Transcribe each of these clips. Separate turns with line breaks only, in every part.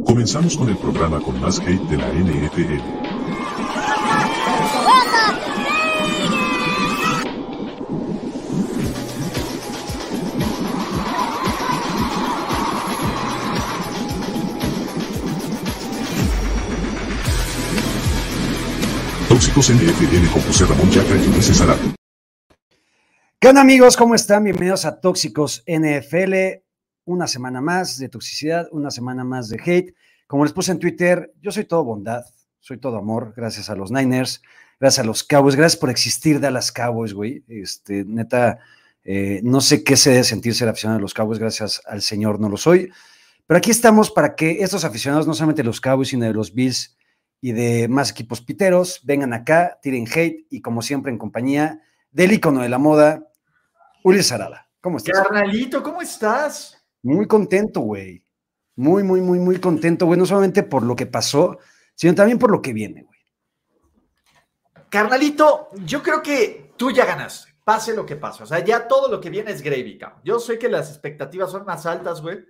Comenzamos con el programa con más hate de la NFL. Tóxicos NFL con José Ramón Yaca y Ulises.
¿Qué onda amigos? ¿Cómo están? Bienvenidos a Tóxicos NFL. Una semana más de toxicidad, una semana más de hate. Como les puse en Twitter, yo soy todo bondad, soy todo amor, gracias a los Niners, gracias a los Cowboys, gracias por existir Dallas Cowboys, güey. Este, neta, eh, no sé qué se debe sentir ser aficionado a los Cowboys, gracias al Señor no lo soy. Pero aquí estamos para que estos aficionados, no solamente de los Cowboys, sino de los Bills y de más equipos piteros, vengan acá, tiren hate y como siempre en compañía del ícono de la moda, Ulises Arada. ¿Cómo estás?
Carnalito, ¿cómo estás?
Muy contento, güey. Muy, muy, muy, muy contento, güey. No solamente por lo que pasó, sino también por lo que viene, güey.
Carnalito, yo creo que tú ya ganaste, pase lo que pase. O sea, ya todo lo que viene es gravy, cabrón. Yo sé que las expectativas son más altas, güey,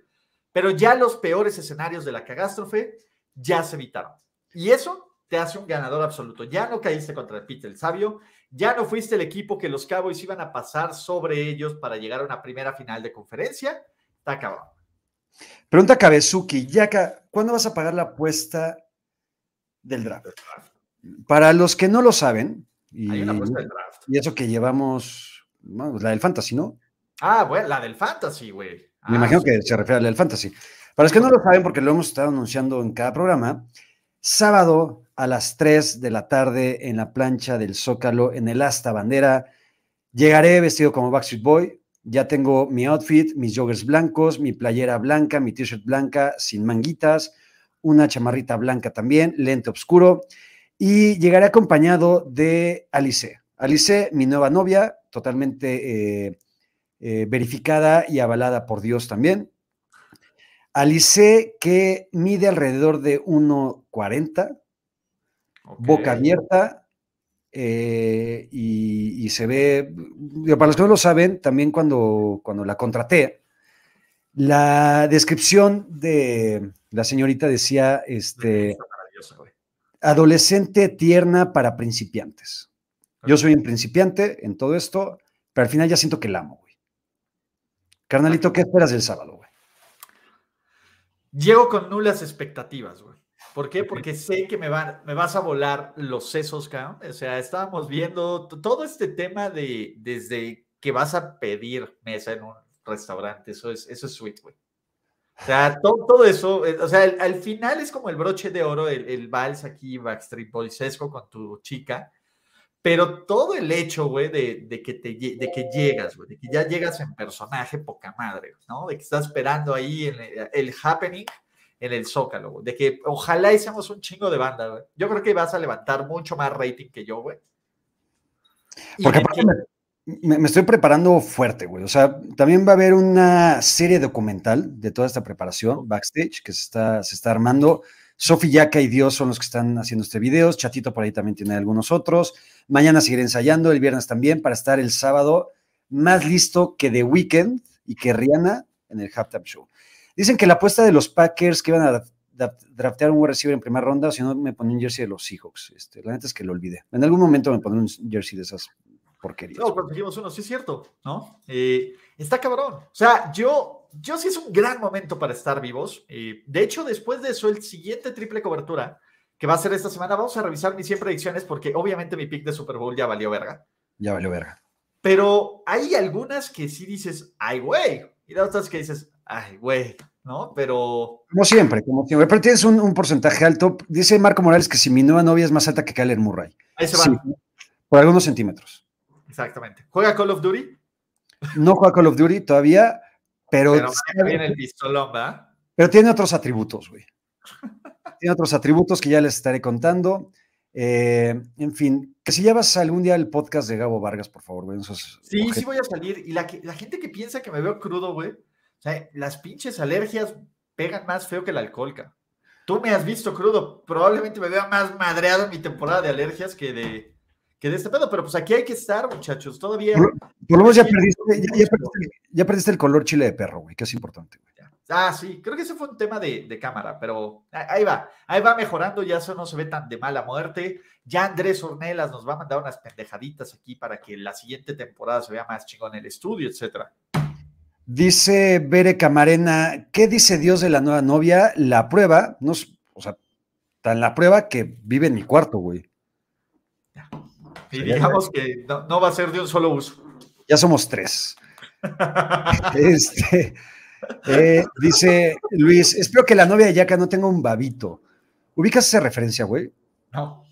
pero ya los peores escenarios de la catástrofe ya se evitaron. Y eso te hace un ganador absoluto. Ya no caíste contra el Peter el Sabio, ya no fuiste el equipo que los Cowboys iban a pasar sobre ellos para llegar a una primera final de conferencia. Está cabrón.
Pregunta Kabezuki, Yaka, ¿cuándo vas a pagar la apuesta del draft? Para los que no lo saben, y,
Hay una apuesta del draft.
y eso que llevamos, la del Fantasy, ¿no?
Ah, bueno, la del Fantasy, güey.
Me
Ah,
imagino
sí.
que se refiere a la del Fantasy. Para los que no lo saben, porque lo hemos estado anunciando en cada programa, sábado a las 3 de la tarde en la plancha del Zócalo, en el Asta Bandera, llegaré vestido como Backstreet Boy. Ya tengo mi outfit, mis joggers blancos, mi playera blanca, mi t-shirt blanca sin manguitas, una chamarrita blanca también, lente oscuro. Y llegaré acompañado de Alice. Alice, mi nueva novia, totalmente eh, eh, verificada y avalada por Dios también. Alice, que mide alrededor de 1,40,
Ok.
boca abierta, eh, y, y se ve, para los que no lo saben, también cuando, cuando la contraté, la descripción de la señorita decía, este, adolescente tierna para principiantes. Yo soy un principiante en todo esto, pero al final ya siento que la amo, güey. Carnalito, ¿qué esperas del sábado, güey?
Llego con nulas expectativas, güey. ¿Por qué? Porque sé que me, me vas a volar los sesos, cabrón. O sea, estábamos viendo todo este tema de desde que vas a pedir mesa en un restaurante. Eso es, eso es sweet, güey. O sea, todo, todo eso, eh, o sea, al, al final es como el broche de oro, el, el vals aquí, Backstreet Boysesco con tu chica. Pero todo el hecho, güey, de, de que te de que llegas, güey, de que ya llegas en personaje poca madre, ¿no? De que estás esperando ahí el, el happening en el Zócalo, güey. De que ojalá hiciéramos un chingo de banda, güey. Yo creo que vas a levantar mucho más rating que yo, güey.
Porque
me
aparte me, me- me estoy preparando fuerte, güey. O sea, también va a haber una serie documental de toda esta preparación backstage que se está, se está armando. Sofi Yaka y Dios son los que están haciendo este video. Chatito por ahí también tiene algunos otros. Mañana seguiré ensayando, el viernes también, para estar el sábado más listo que The Weeknd y que Rihanna en el Halftime Show. Dicen que la apuesta de los Packers que iban a dra- draftear un wide receiver en primera ronda, si no me ponía un jersey de los Seahawks. Este, la neta es que lo olvidé. En algún momento me pondré un jersey de esas porquerías.
No, conseguimos uno, sí es cierto, ¿no? Eh, está cabrón. O sea, yo, yo sí es un gran momento para estar vivos. Eh, de hecho, después de eso, el siguiente triple cobertura que va a ser esta semana, vamos a revisar mis 100 predicciones porque obviamente mi pick de Super Bowl ya valió verga.
Ya valió verga.
Pero hay algunas que sí dices, ay, güey. Y otras que dices, ay, güey, ¿no? Pero
Como siempre, como siempre. Pero tienes un, un porcentaje alto. Dice Marco Morales que si mi nueva novia es más alta que Kyler Murray.
ahí se
Sí,
van.
por algunos centímetros.
Exactamente. ¿Juega Call of Duty?
No juega Call of Duty todavía, pero,
Pero maneja bien el pistolón, ¿verdad?
pero tiene otros atributos, güey. Tiene otros atributos que ya les estaré contando. Eh, en fin, que si llevas algún día el podcast de Gabo Vargas, por favor, güey. esos
Sí, sí voy a salir. Y la, que- la gente que piensa que me veo crudo, güey, sea, las pinches alergias pegan más feo que el alcohol, cabrón. Tú me has visto crudo, probablemente me vea más madreado en mi temporada de alergias que de, que de este pedo, pero pues aquí hay que estar, muchachos, todavía.
Por, por lo menos ya perdiste, ya, ya perdiste, ya perdiste el color chile de perro, güey, que es importante, güey.
Ah, sí, creo que ese fue un tema de, de, cámara, pero ahí va, ahí va mejorando, ya eso no se ve tan de mala muerte. Ya Andrés Ornelas nos va a mandar unas pendejaditas aquí para que la siguiente temporada se vea más chingón en el estudio, etcétera.
Dice Bere Camarena, ¿qué dice Dios de la nueva novia? La prueba, no, o sea, tan la prueba que vive en mi cuarto, güey.
Y digamos que no, no va a ser de un solo uso.
Ya somos tres. este, eh, dice Luis, espero que la novia de Yaka no tenga un babito. ¿Ubicas esa referencia, güey?
No.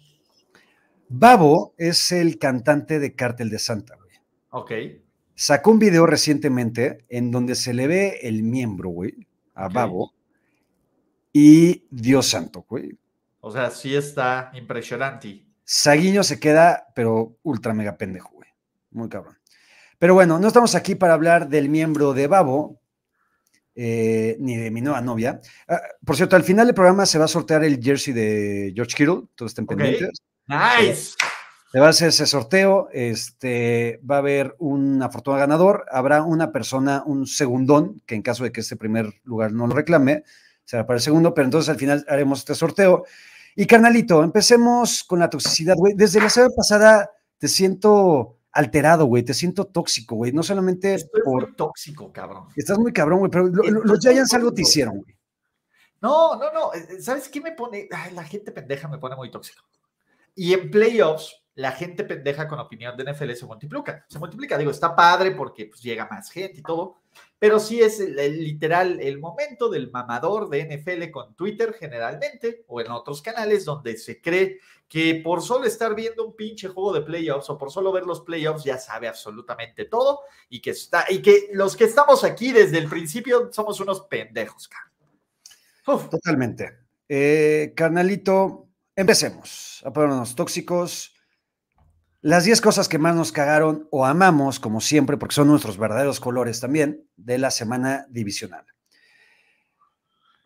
Babo es el cantante de Cártel de Santa, güey.
Ok.
Sacó un video recientemente en donde se le ve el miembro, güey, a. Babo. Y Dios santo, güey.
O sea, sí está impresionante.
Saguiño se queda, pero ultra mega pendejo, güey. Muy cabrón. Pero bueno, no estamos aquí para hablar del miembro de Babo, eh, ni de mi nueva novia. Ah, por cierto, al final del programa se va a sortear el jersey de George Kittle, todos estén pendientes.
Nice.
Se va a hacer ese sorteo, este, va a haber un afortunado ganador, habrá una persona, un segundón, que en caso de que este primer lugar no lo reclame, será para el segundo, pero entonces al final haremos este sorteo. Y carnalito, empecemos con la toxicidad, güey. Desde la semana pasada te siento alterado, güey, te siento tóxico, güey, no solamente
Estoy
por...
muy tóxico, cabrón.
Estás muy cabrón, güey, pero lo- lo- los Giants algo te hicieron, güey.
No, no, no. eh, ¿Sabes qué me pone? Ay, la gente pendeja me pone muy tóxico. Y en playoffs, la gente pendeja con opinión de NFL se multiplica. Se multiplica. Digo, está padre porque pues, llega más gente y todo. Pero sí es el- el literal el momento del mamador de NFL con Twitter generalmente o en otros canales donde se cree que por solo estar viendo un pinche juego de playoffs o por solo ver los playoffs ya sabe absolutamente todo y que está y que los que estamos aquí desde el principio somos unos pendejos. Uf.
Totalmente. Eh, carnalito, empecemos a ponernos tóxicos. Las 10 cosas que más nos cagaron o amamos, como siempre, porque son nuestros verdaderos colores también, de la semana divisional.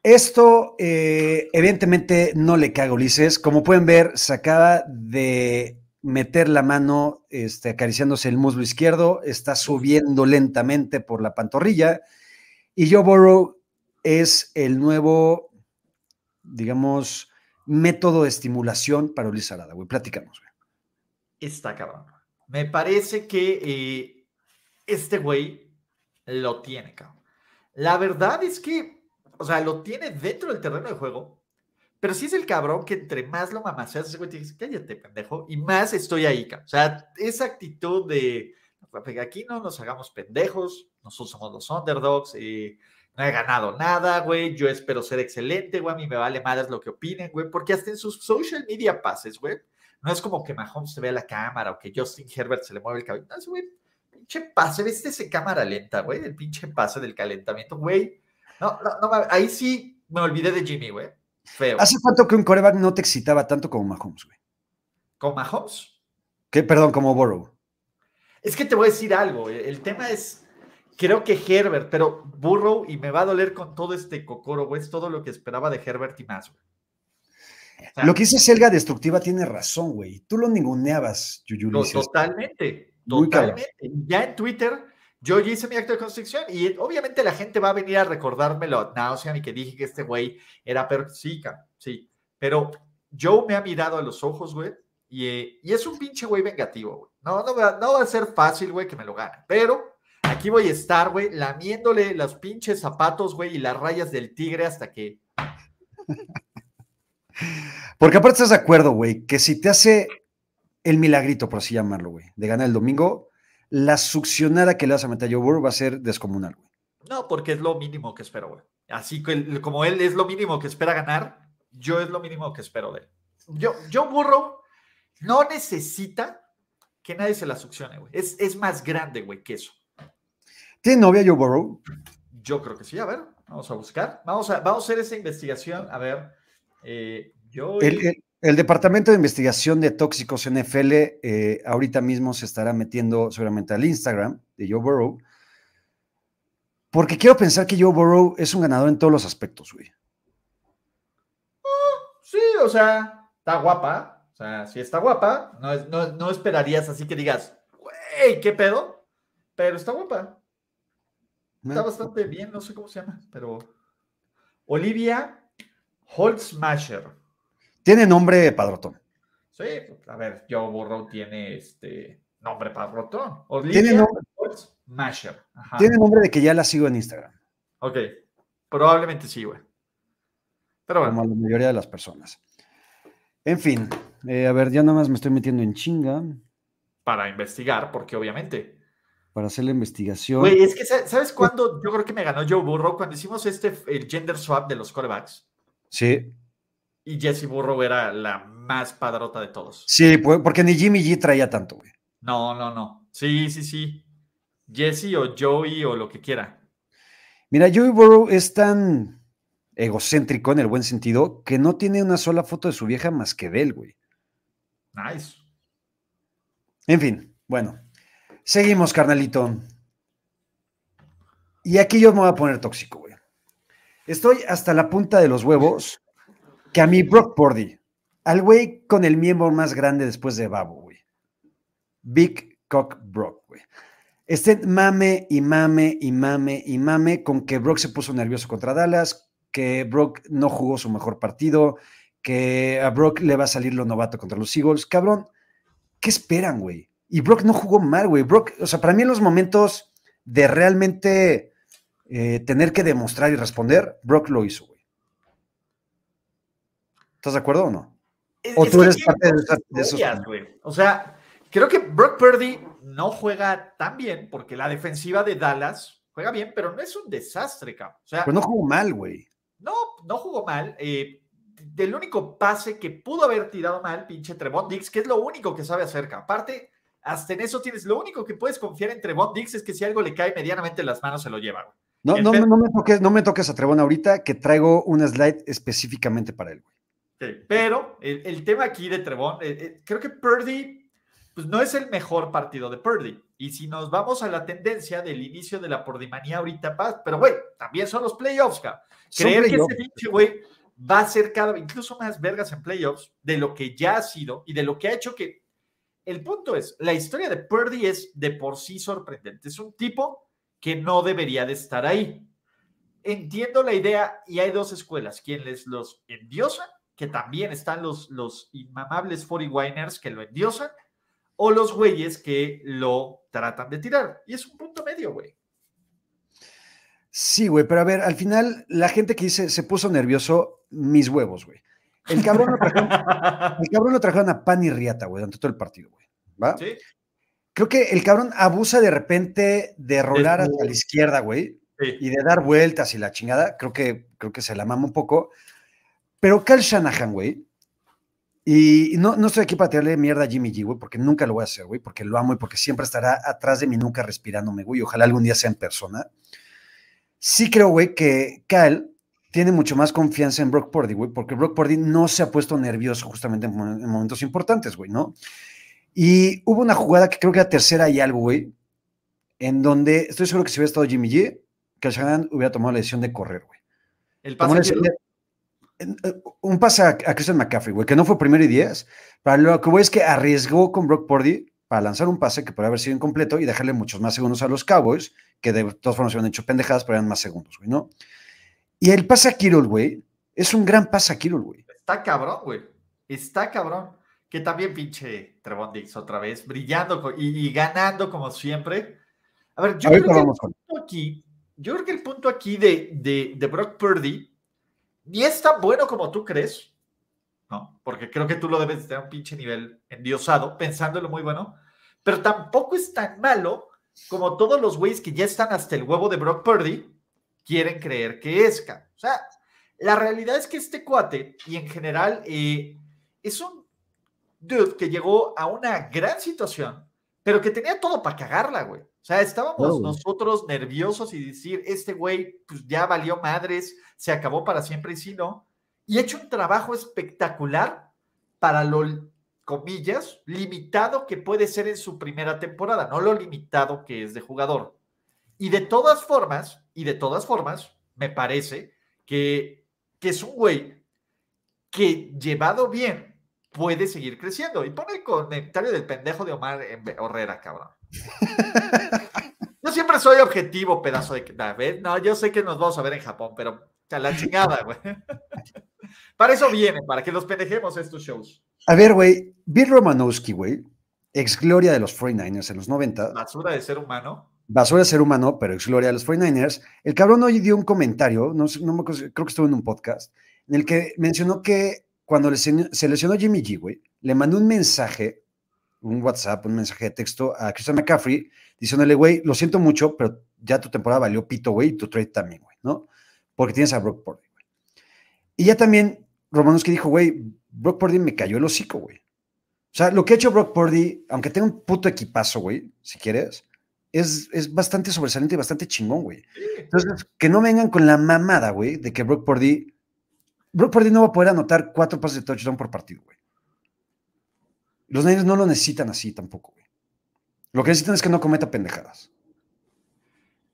Esto, eh, evidentemente, no le caga a Ulises. Como pueden ver, se acaba de meter la mano este, acariciándose el muslo izquierdo, está subiendo lentamente por la pantorrilla. Y Joe Burrow es el nuevo, digamos, método de estimulación para Ulises Arada. Platicamos.
Está cabrón. Me parece que eh, este güey lo tiene, cabrón. La verdad es que, o sea, lo tiene dentro del terreno de juego, pero sí es el cabrón que entre más lo mamaseas, ese güey te dice, cállate, pendejo, y más estoy ahí, cabrón. O sea, esa actitud de, aquí no nos hagamos pendejos, nosotros somos los underdogs, eh, no he ganado nada, güey, yo espero ser excelente, güey, a mí me vale madres lo que opinen, güey, porque hasta en sus social media pases, güey, no es como que Mahomes se vea la cámara o que Justin Herbert se le mueve el cabello. No, ese güey, pinche pase, ¿viste ese cámara lenta, güey? El pinche pase del calentamiento, güey. No, no, no, ahí sí me olvidé de Jimmy, güey. Feo.
¿Hace cuánto que un coreback no te excitaba tanto como Mahomes, güey?
¿Con Mahomes?
Que, perdón, como Burrow.
Es que te voy a decir algo. El tema es, creo que Herbert, pero Burrow, y me va a doler con todo este cocoro, güey, es todo lo que esperaba de Herbert y más, güey.
Lo que dice Selga Destructiva tiene razón, güey. Tú lo ninguneabas, Yuyu
To-
Ulises.
Totalmente,
Muy cabrón.
totalmente. Ya en Twitter, yo hice mi acto de construcción y obviamente la gente va a venir a recordármelo a Nauseam y que dije que este güey era pero sí, sí. Pero Joe me ha mirado a los ojos, güey, y, eh, y es un pinche güey vengativo, güey. No, no, va, no va a ser fácil, güey, que me lo gane, pero aquí voy a estar, güey, lamiéndole los pinches zapatos, güey, y las rayas del tigre hasta que
Porque aparte estás de acuerdo, güey, que si te hace el milagrito, por así llamarlo, güey, de ganar el domingo, la succionada que le vas a meter a Joe Burrow va a ser descomunal, güey.
No, porque es lo mínimo que espero, güey. Así que como él es lo mínimo que espera ganar, yo es lo mínimo que espero de él. Yo, yo burro, no necesita que nadie se la succione, güey. Es, es más grande, güey, que eso.
¿Tiene novia Joe Burrow?
Yo creo que sí. A ver, vamos a buscar. Vamos a, vamos a hacer esa investigación. A ver, eh, yo...
El, el- el Departamento de Investigación de Tóxicos NFL eh, ahorita mismo se estará metiendo seguramente al Instagram de Joe Burrow. Porque quiero pensar que Joe Burrow es un ganador en todos los aspectos, güey.
Sí, o sea, está guapa. O sea, sí está guapa. No, no, no esperarías así que digas, güey, ¿qué pedo? Pero está guapa. Está bastante bien, no sé cómo se llama, pero Olivia Holzmasher.
Tiene nombre padrotón.
Sí, a ver, Joe Burrow tiene este nombre padrotón.
Tiene
Olivia
nombre,
Holzmasher. Ajá.
tiene nombre de que ya la sigo en Instagram,
Ok, probablemente sí, güey. Pero bueno,
como la mayoría de las personas. En fin, eh, a ver, ya nada más me estoy metiendo en chinga
para investigar, porque obviamente.
para hacer la investigación.
Güey, es que, sa- ¿sabes cuándo? Yo creo que me ganó Joe Burrow cuando hicimos este, el gender swap de los corebacks.
Sí,
Y Jesse Burrow era la más padrota de todos.
sí, porque ni Jimmy G traía tanto, güey.
No, no, no. Sí, sí, sí. Jesse o Joey o lo que quiera.
Mira, Joey Burrow es tan egocéntrico en el buen sentido que no tiene una sola foto de su vieja más que de él, güey.
Nice.
En fin, bueno, seguimos, carnalito. Y aquí yo me voy a poner tóxico, güey. Estoy hasta la punta de los huevos que a mí Brock Purdy, al güey con el miembro más grande después de Babo, güey. Big Cock Brock, güey. Estén mame y mame y mame y mame con que Brock se puso nervioso contra Dallas, que Brock no jugó su mejor partido, que a Brock le va a salir lo novato contra los Eagles. Cabrón, ¿qué esperan, güey? Y Brock no jugó mal, güey. Brock, o sea, para mí en los momentos de realmente eh, tener que demostrar y responder, Brock lo hizo, güey. ¿Estás de acuerdo o no?
Es-
¿O tú eres parte de
cosas
esa- de esos-
güey. O sea, creo que Brock Purdy no juega tan bien porque la defensiva de Dallas juega bien, pero no es un desastre, cabrón. O sea,
Pero no jugó mal, güey.
no, no jugó mal. eh, del único pase que pudo haber tirado mal, pinche Trevon Dix, que es lo único que sabe hacer. cabrón. Aparte, hasta en eso tienes, lo único que puedes confiar en Trevon Dix es que si algo le cae medianamente en las manos se lo lleva. güey.
No, no,
pedo-
no, me toques, no me toques a Trevon ahorita, que traigo una slide específicamente para él.
Sí, pero el, el tema aquí de Trevon, eh, eh, creo que Purdy pues no es el mejor partido de Purdy. Y si nos vamos a la tendencia del inicio de la Pordimanía ahorita, paz, pero güey, también son los playoffs, cabrón. Creer que ese pinche güey va a ser cada incluso más vergas en playoffs de lo que ya ha sido y de lo que ha hecho que. El punto es, la historia de Purdy es de por sí sorprendente. Es un tipo que no debería de estar ahí. Entiendo la idea y hay dos escuelas, quienes los endiosan, que también están los, los inmamables 40winers que lo endiosan, o los güeyes que lo tratan de tirar. Y es un punto medio, güey.
Sí, güey, pero a ver, al final, la gente que dice se puso nervioso, mis huevos, güey. El cabrón lo trajeron, el cabrón lo trajeron a pan y riata, güey, durante todo el partido, güey. ¿Va?
¿Sí?
Creo que el cabrón abusa de repente de rolar hacia la izquierda, güey,
Sí.
y de dar vueltas y la chingada. Creo que, creo que se la mama un poco. Pero Cal Shanahan, güey, y no, no estoy aquí para tirarle mierda a Jimmy G, güey, porque nunca lo voy a hacer, güey, porque lo amo y porque siempre estará atrás de mi nuca respirándome, güey. Ojalá algún día sea en persona. Sí creo, güey, que Cal tiene mucho más confianza en Brock Purdy, güey, porque Brock Purdy no se ha puesto nervioso justamente en momentos importantes, güey, ¿no? Y hubo una jugada que creo que era tercera y algo, güey, en donde estoy seguro que si hubiera estado Jimmy G, que Shanahan hubiera tomado la decisión de correr, güey.
El pase
eh, un pase a, a Christian McCaffrey, güey, que no fue primero y diez. Para lo que voy es que arriesgó con Brock Purdy para lanzar un pase que podría haber sido incompleto y dejarle muchos más segundos a los Cowboys, que de todas formas se habían hecho pendejadas, pero eran más segundos, güey, ¿no? Y el pase a Kirol, güey, es un gran pase a Kirol, güey.
Está cabrón, güey. Está cabrón. Que también pinche Trevon Dix otra vez, brillando y, y ganando como siempre. A ver, yo
Ahorita
creo que el punto aquí, yo creo que el punto aquí de, de, de Brock Purdy ni es tan bueno como tú crees, ¿no? Porque creo que tú lo debes de tener un pinche nivel endiosado, pensándolo muy bueno, pero tampoco es tan malo como todos los güeyes que ya están hasta el huevo de Brock Purdy quieren creer que es. O sea, la realidad es que este cuate, y en general, eh, es un dude que llegó a una gran situación, pero que tenía todo para cagarla, güey. O sea, estábamos nosotros nerviosos y decir, este güey, pues ya valió madres, se acabó para siempre y si no. Y ha hecho un trabajo espectacular para lo, comillas, limitado que puede ser en su primera temporada, no lo limitado que es de jugador. Y de todas formas, y de todas formas, me parece que, que es un güey que llevado bien puede seguir creciendo. Y pone el comentario del pendejo de Omar Herrera, cabrón. Yo siempre soy objetivo, pedazo de... a ver, No, yo sé que nos vamos a ver en Japón, pero sea, la chingada, güey. para eso viene, para que los pendejemos estos shows.
A ver, güey, Bill Romanowski, güey, ex gloria de los 49ers en los 90.
Basura de ser humano.
Basura de ser humano, pero ex gloria de los 49ers. El cabrón hoy dio un comentario, no, no me acuerdo, creo que estuvo en un podcast, en el que mencionó que cuando se lesionó Jimmy G, güey, le mandó un mensaje, un WhatsApp, un mensaje de texto a Christian McCaffrey, diciéndole, güey, lo siento mucho, pero ya tu temporada valió pito, güey, y tu trade también, güey, ¿no? Porque tienes a Brock Purdy, güey. Y ya también Romanowski dijo, güey, Brock Purdy me cayó el hocico, güey. O sea, lo que ha hecho Brock Purdy, aunque tenga un puto equipazo, güey, si quieres, es, es bastante sobresaliente y bastante chingón, güey. Entonces, que no vengan con la mamada, güey, de que Brock Purdy, Brock Purdy no va a poder anotar cuatro pases de touchdown por partido, güey. Los Niners no lo necesitan así tampoco, güey. Lo que necesitan es que no cometa pendejadas.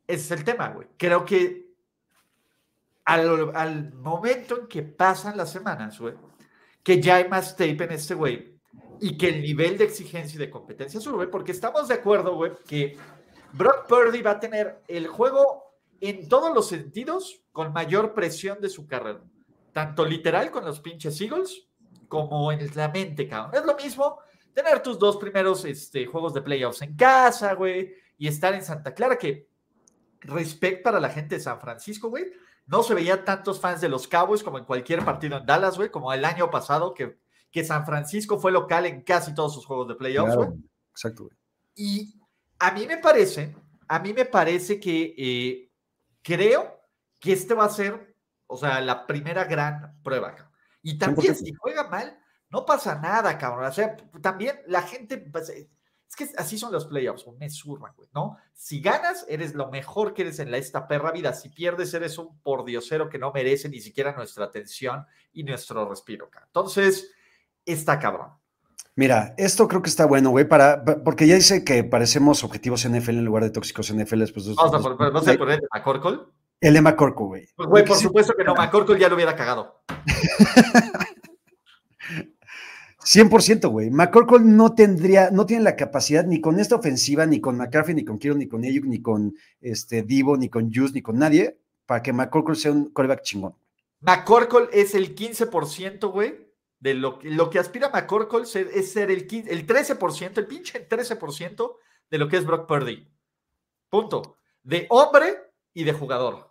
Ese es el tema, güey. Creo que al, momento en que pasan las semanas, güey, que ya hay más tape en este güey y que el nivel de exigencia y de competencia sube, porque estamos de acuerdo, güey, que Brock Purdy va a tener el juego en todos los sentidos con mayor presión de su carrera, tanto literal con los pinches Eagles como en la mente, cabrón. Es lo mismo tener tus dos primeros este, juegos de playoffs en casa, güey, y estar en Santa Clara, que respecto para la gente de San Francisco, güey, no se veía tantos fans de los Cowboys como en cualquier partido en Dallas, güey, como el año pasado que, que San Francisco fue local en casi todos sus juegos de playoffs, güey.
Claro, exacto, güey.
Y a mí me parece, a mí me parece que eh, creo que este va a ser, o sea, la primera gran prueba. cabrón. Y también
100%.
si juega mal, no pasa nada, cabrón. O sea, también la gente, pues, eh, es que así son los playoffs, me zurran, güey, ¿no? Si ganas, eres lo mejor que eres en la, esta perra vida. Si pierdes, eres un pordiosero que no merece ni siquiera nuestra atención y nuestro respiro, cabrón. Entonces, está cabrón.
Mira, esto creo que está bueno, güey, para, pa- porque ya dice que parecemos objetivos NFL en lugar de tóxicos NFL
por- vamos a poner a Corcol.
El de McCorkle, güey.
Pues, güey, por supuesto que no, McCorkle ya lo hubiera cagado.
100%, güey. McCorkle no tendría, no tiene la capacidad ni con esta ofensiva, ni con McCarthy, ni con Kiro, ni con Ayuk, ni con este Divo, ni con Juice, ni con nadie, para que McCorkle sea un coreback chingón.
McCorkle es el 15%, güey, de lo, que- lo que aspira McCorkle es ser el, 15 el 13%, el pinche 13% de lo que es Brock Purdy. Punto. De hombre y de jugador.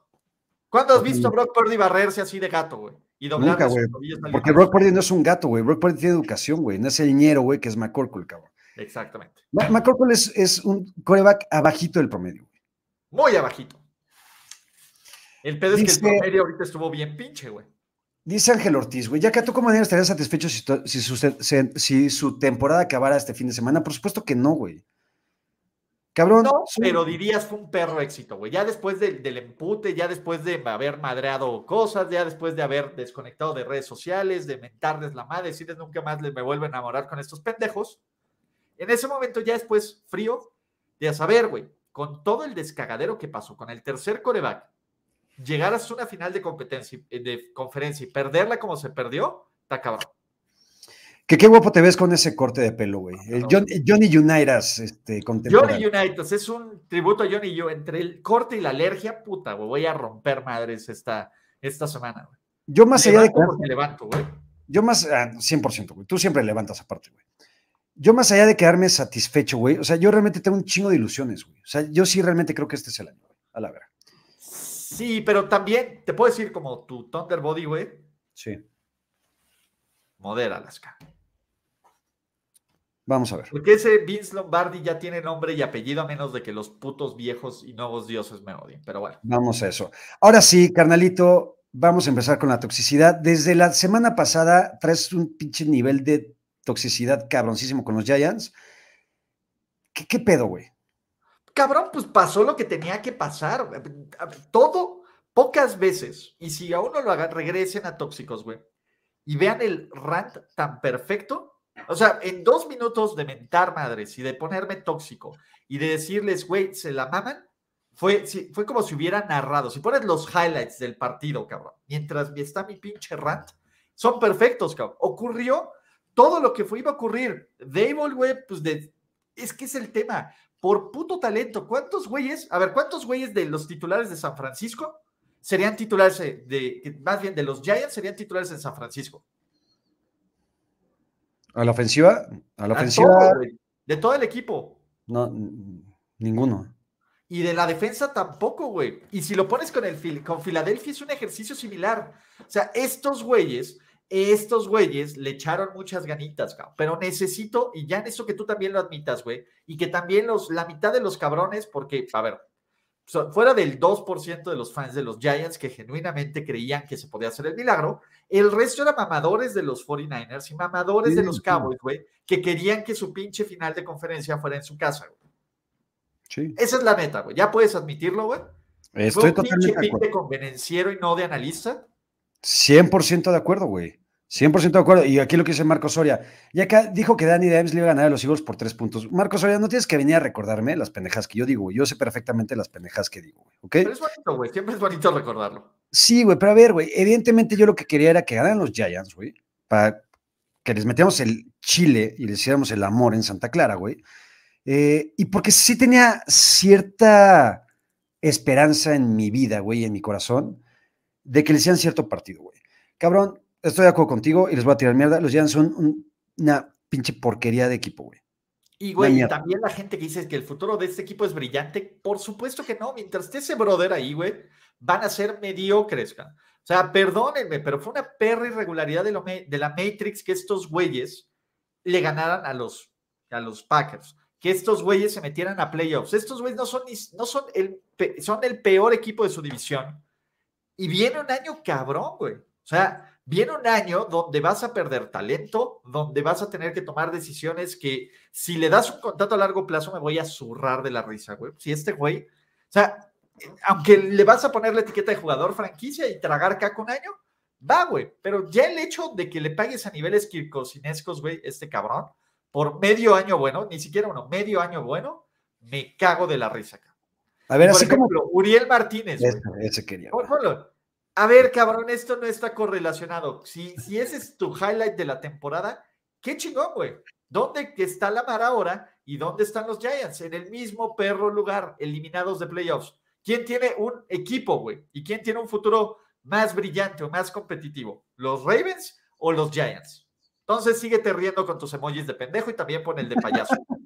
¿Cuándo has visto a Brock Purdy barrerse así de gato, güey? Y
Nunca, güey. Porque? Brock Purdy no es un gato, güey. Brock Purdy tiene educación, güey. No es el ñero, güey, que es McCorkle, cabrón.
Exactamente.
Ma- McCorkle es, es un coreback abajito del promedio, güey.
Muy abajito. El pedo es que
Dice-
el promedio ahorita estuvo bien pinche, güey.
Dice Ángel Ortiz, güey, ya que tú como estarías satisfecho si, tu- si su, se- si su temporada acabara este fin de semana. Por supuesto que no, güey. Cabrón.
No, pero dirías fue un perro éxito, güey. Ya después del, del empute, ya después de haber madreado cosas, ya después de haber desconectado de redes sociales, de mentarles la madre, decirles nunca más les me vuelvo a enamorar con estos pendejos. En ese momento ya después frío de a saber, güey, con todo el descagadero que pasó, con el tercer coreback, llegar hasta una final de competencia, eh, de conferencia y perderla como se perdió, está cabrón.
Que qué guapo te ves con ese corte de pelo, güey. El
No.
John- Johnny Unitas, este.
Johnny United es un tributo a Johnny yo entre el corte y la alergia, puta, güey, voy a romper madres esta, esta semana, güey.
Yo más allá de
porque levanto, güey.
yo más, ah, 100%, güey. Tú siempre levantas aparte, güey. Yo más allá de quedarme satisfecho, güey. O sea, yo realmente tengo un chingo de ilusiones, güey. O sea, yo sí realmente creo que este es el año, güey. A la vera.
Sí, pero también te puedo decir como tu Thunder Body, güey,
Sí.
modéralas, cara.
Vamos a ver.
Porque ese Vince Lombardi ya tiene nombre y apellido a menos de que los putos viejos y nuevos dioses me odien. Pero bueno,
Vamos a eso. Ahora sí, carnalito, vamos a empezar con la toxicidad. Desde la semana pasada traes un pinche nivel de toxicidad cabroncísimo con los Giants. ¿Qué, qué pedo, güey?
cabrón, pues pasó lo que tenía que pasar. Todo, pocas veces. Y si aún no lo hagan, regresen a tóxicos, güey. Y vean el rant tan perfecto. O sea, en dos minutos de mentar madres y de ponerme tóxico y de decirles, güey, se la maman, fue, sí, fue como si hubiera narrado. Si pones los highlights del partido, cabrón, mientras está mi pinche rant, son perfectos, cabrón. Ocurrió todo lo que fue, iba a ocurrir. Dable, güey, pues de, es que es el tema. Por puto talento, ¿cuántos güeyes? A ver, ¿cuántos güeyes de los titulares de San Francisco serían titulares de, más bien de los Giants serían titulares en San Francisco.
¿A la ofensiva? A la ofensiva.
de todo el equipo.
No, ninguno.
Y de la defensa tampoco, güey. Y si lo pones con, el, con Filadelfia es un ejercicio similar. O sea, estos güeyes, estos güeyes le echaron muchas ganitas, cabrón. Pero necesito, y ya en eso que tú también lo admitas, güey, y que también los, la mitad de los cabrones, porque, a ver, fuera del 2% de los fans de los Giants que genuinamente creían que se podía hacer el milagro, el resto eran mamadores de los 49ers y mamadores de los Cowboys, güey, que querían que su pinche final de conferencia fuera en su casa, güey. Sí. Esa es la neta, güey. Ya puedes admitirlo, güey.
Estoy totalmente de
acuerdo. convenenciero y no de analista?
100% de acuerdo, güey. 100% de acuerdo. Y aquí lo que dice Marco Soria. Y acá dijo que Danny Davis le iba a ganar a los Eagles por tres puntos. Marco Soria, no tienes que venir a recordarme las pendejas que yo digo, güey. Yo sé perfectamente las pendejas que digo, güey. ¿Ok?
Pero es bonito, güey. Siempre es bonito recordarlo.
Sí, güey. Pero a ver, güey. Evidentemente yo lo que quería era que ganaran los Giants, güey. Para que les metiéramos el chile y les hiciéramos el amor en Santa Clara, güey. Eh, y porque sí tenía cierta esperanza en mi vida, güey, en mi corazón, de que le hicieran cierto partido, güey. Cabrón, estoy de acuerdo contigo y les voy a tirar mierda. Los Giants son una pinche porquería de equipo, güey.
Y, güey, también la gente que dice que el futuro de este equipo es brillante, por supuesto que no. Mientras esté ese brother ahí, güey, van a ser mediocres, O sea, perdónenme, pero fue una perra irregularidad de, de la Matrix que estos güeyes le ganaran a los, a los Packers. Que estos güeyes se metieran a playoffs. Estos güeyes no son, no son, el, son el peor equipo de su división. Y viene un año cabrón, güey. O sea, Viene un año donde vas a perder talento, donde vas a tener que tomar decisiones que si le das un contrato a largo plazo me voy a zurrar de la risa, güey. Si este güey, o sea, aunque le vas a poner la etiqueta de jugador franquicia y tragar caca un año, va, güey. Pero ya el hecho de que le pagues a niveles kirkosinescos, güey, este cabrón, por medio año bueno, ni siquiera uno, medio año bueno, me cago de la risa.
A ver, así como.
Uriel Martínez.
Ese, quería.
A ver, cabrón, esto no está correlacionado. Si, si ese es tu highlight de la temporada, qué chingón, güey. ¿Dónde está la Mar ahora y dónde están los Giants? En el mismo perro lugar, eliminados de playoffs. ¿Quién tiene un equipo, güey? ¿Y quién tiene un futuro más brillante o más competitivo? ¿Los Ravens o los Giants? Entonces síguete riendo con tus emojis de pendejo y también pon el de payaso.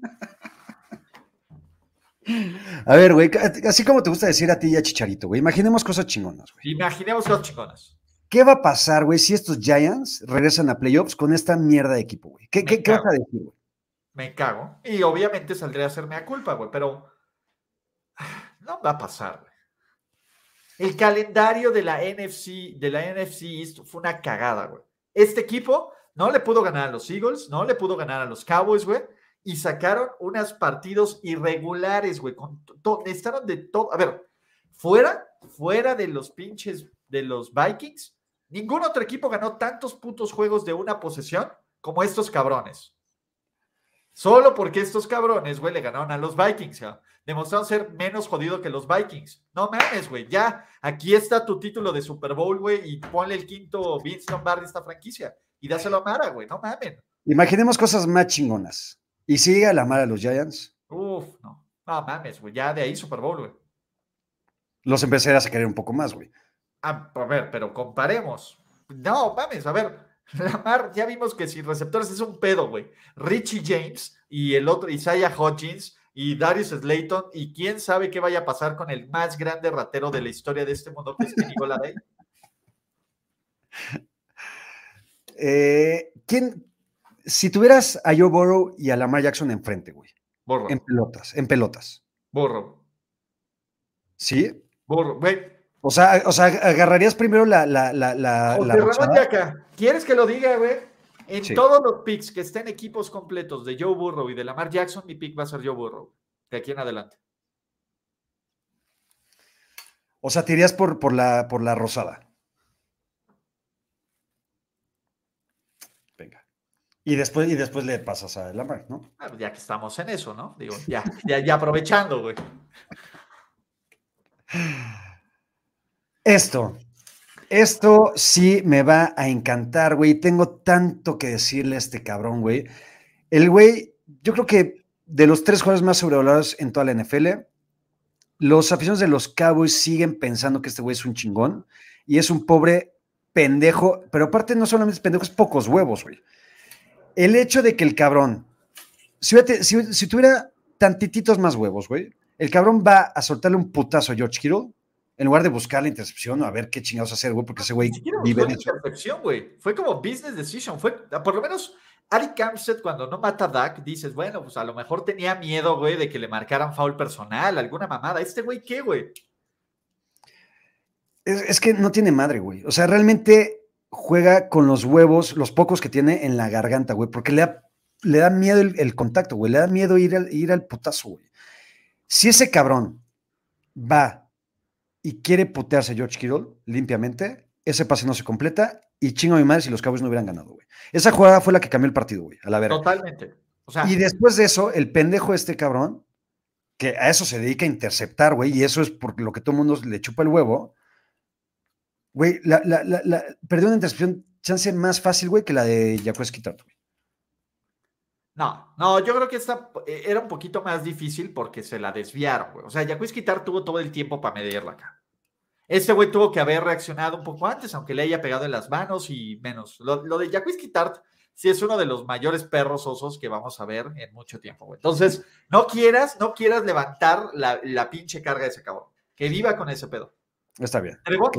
A ver, güey, así como te gusta decir a ti y a Chicharito, güey, imaginemos cosas chingonas, güey.
Imaginemos cosas chingonas.
¿Qué va a pasar, güey, si estos Giants regresan a playoffs con esta mierda de equipo, güey? ¿Qué, qué, vas a decir, güey?
Me cago. Y obviamente saldré a hacerme a culpa, güey, pero no va a pasar, güey. El calendario de la NFC, de la NFC East fue una cagada, güey. Este equipo no le pudo ganar a los Eagles, no le pudo ganar a los Cowboys, güey y sacaron unos partidos irregulares, güey. Estaron de todo. A ver, fuera, fuera de los pinches de los Vikings, ningún otro equipo ganó tantos putos juegos de una posesión como estos cabrones. Solo porque estos cabrones, güey, le ganaron a los Vikings. Demostraron ser menos jodido que los Vikings. No mames, güey. Ya, aquí está tu título de Super Bowl, güey, y ponle el quinto Vince Lombardi a esta franquicia. Y dáselo a Mara, güey. No mames.
Imaginemos cosas más chingonas. ¿Y si llega la mala a los Giants?
Uf, no. No mames, güey. Ya de ahí Super Bowl, güey.
Los empezarás a querer un poco más, güey.
Ah, a ver, pero comparemos. No, mames, a ver. Lamar, ya vimos que si receptores es un pedo, güey. Richie James y el otro, Isaiah Hodgins y Darius Slayton, y quién sabe qué vaya a pasar con el más grande ratero de la historia de este mundo, que es Kenny Day.
Eh, ¿quién, si tuvieras a Joe Burrow y a Lamar Jackson enfrente, güey. Borro. En pelotas, en pelotas.
Borro.
¿Sí?
Borro, güey.
O sea, o sea, agarrarías primero la. la, la, la,
la ¿Quieres que lo diga, güey? En todos los picks que estén equipos completos de Joe Burrow y de Lamar Jackson, mi pick va a ser Joe Burrow. De aquí en adelante.
O sea, te irías por, por, la, por la rosada. Y después, y después le pasas a Lamar, ¿no?
Ah, ya que estamos en eso, ¿no? Digo, ya, ya, aprovechando, güey.
Esto, esto sí me va a encantar, güey. Tengo tanto que decirle a este cabrón, güey. El güey, yo creo que de los tres jugadores más sobrevalorados en toda la NFL, los aficionados de los Cowboys siguen pensando que este güey es un chingón y es un pobre pendejo, pero aparte no solamente es pendejo, es pocos huevos, güey. El hecho de que el cabrón, si, hubiera- si- si tuviera tantititos más huevos, güey, el cabrón va a soltarle un putazo a George Kittle en lugar de buscar la intercepción o a ver qué chingados hacer, güey, porque ese güey vive
fue
de eso.
intercepción, güey. Fue como business decision. Fue, por lo menos, Ari Kamstead, cuando no mata a Dak, dices, bueno, pues a lo mejor tenía miedo, güey, de que le marcaran foul personal, alguna mamada. ¿Este güey qué, güey?
Es, es que no tiene madre, güey. O sea, realmente juega con los huevos, los pocos que tiene en la garganta, güey, porque le da, le da miedo el, el contacto, güey. Le da miedo ir al, ir al putazo, güey. Si ese cabrón va y quiere putearse a George Kittle limpiamente, ese pase no se completa y chingo a mi madre si los Cowboys no hubieran ganado, güey. Esa jugada fue la que cambió el partido, güey, a la verga.
Totalmente. O sea,
Y después de eso, el pendejo este cabrón, que a eso se dedica a interceptar, güey, y eso es por lo que todo el mundo le chupa el huevo, güey, la, la, la, la- perdió una intercepción chance más fácil, güey, que la de Jacques Quitat, güey.
No, no, yo creo que esta eh, era un poquito más difícil porque se la desviaron, güey. O sea, Jacques Quitar tuvo todo el tiempo para medirla acá. Este güey tuvo que haber reaccionado un poco antes, aunque le haya pegado en las manos y menos. Lo, lo de Jacques Quitar sí es uno de los mayores perros osos que vamos a ver en mucho tiempo, güey. Entonces, no quieras, no quieras levantar la, la pinche carga de ese cabrón. Que viva con ese pedo.
Está bien.
Trevon.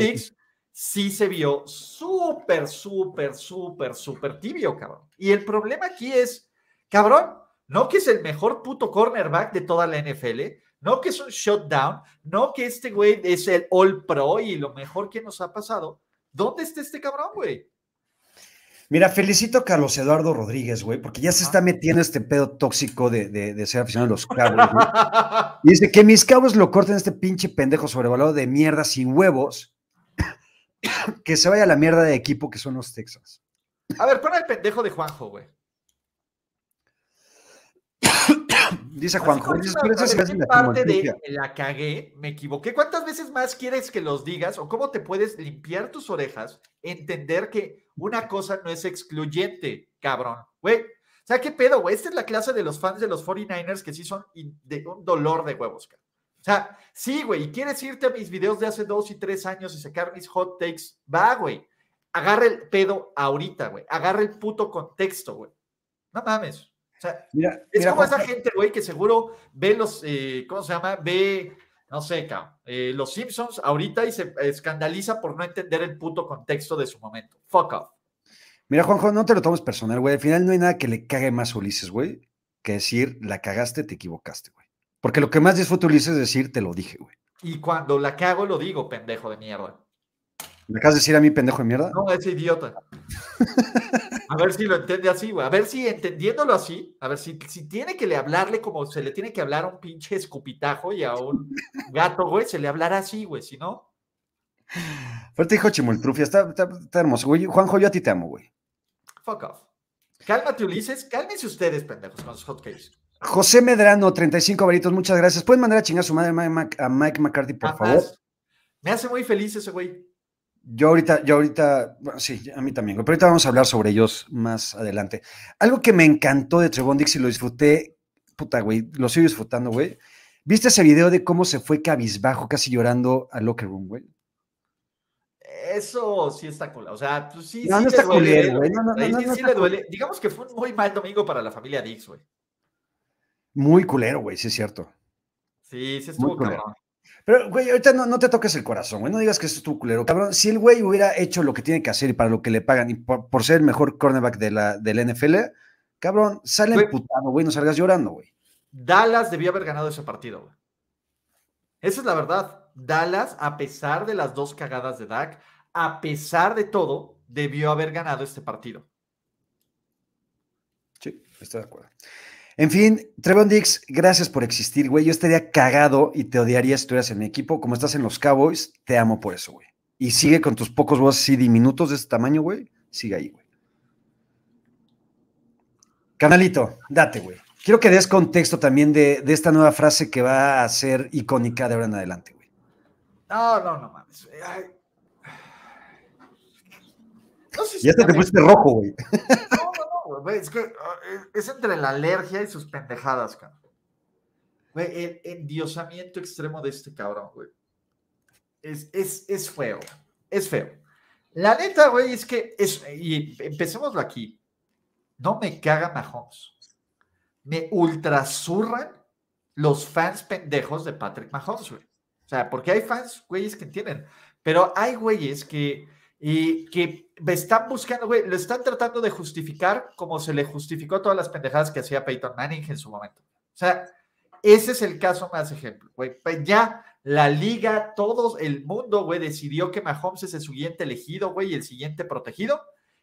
Sí se vio súper, súper, súper, súper tibio, cabrón. Y el problema aquí es, cabrón, no que es el mejor puto cornerback de toda la NFL, no que es un shutdown, no que este güey es el All Pro y lo mejor que nos ha pasado. ¿Dónde está este cabrón, güey?
Mira, felicito a Carlos Eduardo Rodríguez, güey, porque ya se está metiendo este pedo tóxico de, de, de ser aficionado a los Cowboys, dice que mis cabos lo corten este pinche pendejo sobrevalorado de mierda sin huevos. Que se vaya a la mierda de equipo que son los Texans.
A ver, pon al pendejo de Juanjo, güey.
Dice Juanjo.
como
dices,
esa-
pero eso
a
se
ver,
hace
¿qué
la
parte de la cagué, me equivoqué. ¿Cuántas veces más quieres que los digas o cómo te puedes limpiar tus orejas, entender que una cosa no es excluyente, cabrón? Güey, o sea, ¿qué pedo, güey? Esta es la clase de los fans de los 49ers que sí son de un dolor de huevos, cabrón. O sea, sí, güey, y quieres irte a mis videos de hace dos y tres años y sacar mis hot takes, va, güey. Agarra el pedo ahorita, güey. Agarra el puto contexto, güey. No mames. O sea,
Mira,
es
mira,
como esa gente, güey, que seguro ve los, eh, ¿cómo se llama? Ve, no sé, cabrón, eh, los Simpsons ahorita y se escandaliza por no entender el puto contexto de su momento. Fuck off.
mira, Juanjo, no te lo tomes personal, güey. Al final no hay nada que le cague más a Ulises, güey, que decir, la cagaste, te equivocaste, güey. Porque lo que más disfruta Ulises es decir, te lo dije, güey.
Y cuando la cago, lo digo, pendejo de mierda.
¿Me acabas de decir a mí, pendejo de mierda?
No, ese idiota. A ver si lo entiende así, güey. A ver si entendiéndolo así, a ver si, si tiene que le hablarle como se le tiene que hablar a un pinche escupitajo y a un gato, güey, se le hablará así, güey. Si no,
Fuerte dijo Chimoltrufia, está, está, está hermoso, güey. Juanjo, yo a ti te amo, güey.
fuck off. Cálmate, Ulises. Cálmense ustedes, pendejos, con sus hotcakes.
José Medrano, 35 varitos, muchas gracias. ¿Pueden mandar a chingar a su madre a Mike McCarthy, por
Jamás.
favor?
Me hace muy feliz ese güey.
Yo ahorita, yo ahorita, bueno, sí, a mí también, pero ahorita vamos a hablar sobre ellos más adelante. Algo que me encantó de Trevon Dix y lo disfruté, puta, güey, lo sigo disfrutando, güey. ¿Viste ese video de cómo se fue cabizbajo, casi llorando al locker room, güey?
Eso sí está cool. O sea, pues sí,
No,
sí
no está culero, güey. No, no, no,
Ahí
no,
sí, le duele. Digamos que fue un muy mal domingo para la familia Dix, güey.
Muy culero, güey, sí es cierto.
Sí, sí estuvo
culero.
cabrón.
Pero, güey, ahorita no, no te toques el corazón, güey. No digas que estuvo culero. Cabrón, si el güey hubiera hecho lo que tiene que hacer y para lo que le pagan y por, por ser el mejor cornerback de la, del NFL, cabrón, sale emputado, güey, no salgas llorando, güey.
Dallas debió haber ganado ese partido, güey. Esa es la verdad. Dallas, a pesar de las dos cagadas de Dak, a pesar de todo, debió haber ganado este partido.
Sí, estoy de acuerdo. En fin, Trevon Dix, gracias por existir, güey. Yo estaría cagado y te odiaría si estuvieras en mi equipo. Como estás en los Cowboys, te amo por eso, güey. Y sigue con tus pocos voces así diminutos de este tamaño, güey. Sigue ahí, güey. Canalito, date, güey. Quiero que des contexto también de, de esta nueva frase que va a ser icónica de ahora en adelante, güey.
No, no, no mames. Ay. No sé si
Ya te, pusiste rojo, güey.
Güey, Es que ah, es- es entre la alergia y sus pendejadas, cabrón. Güey, el endiosamiento extremo de este cabrón, güey. Es, es, es feo. Es feo. La neta, güey, es que es, y empecémoslo aquí. No me caga Mahomes. Me ultrasurran los fans pendejos de Patrick Mahomes, güey. O sea, porque hay fans, güeyes, que entienden. Pero hay güeyes que, y, que están buscando, güey, lo están tratando de justificar como se le justificó todas las pendejadas que hacía Peyton Manning en su momento. O sea, ese es el caso más ejemplo, güey. Pues ya la liga, todo el mundo, güey, decidió que Mahomes es el siguiente elegido, güey, y el siguiente protegido.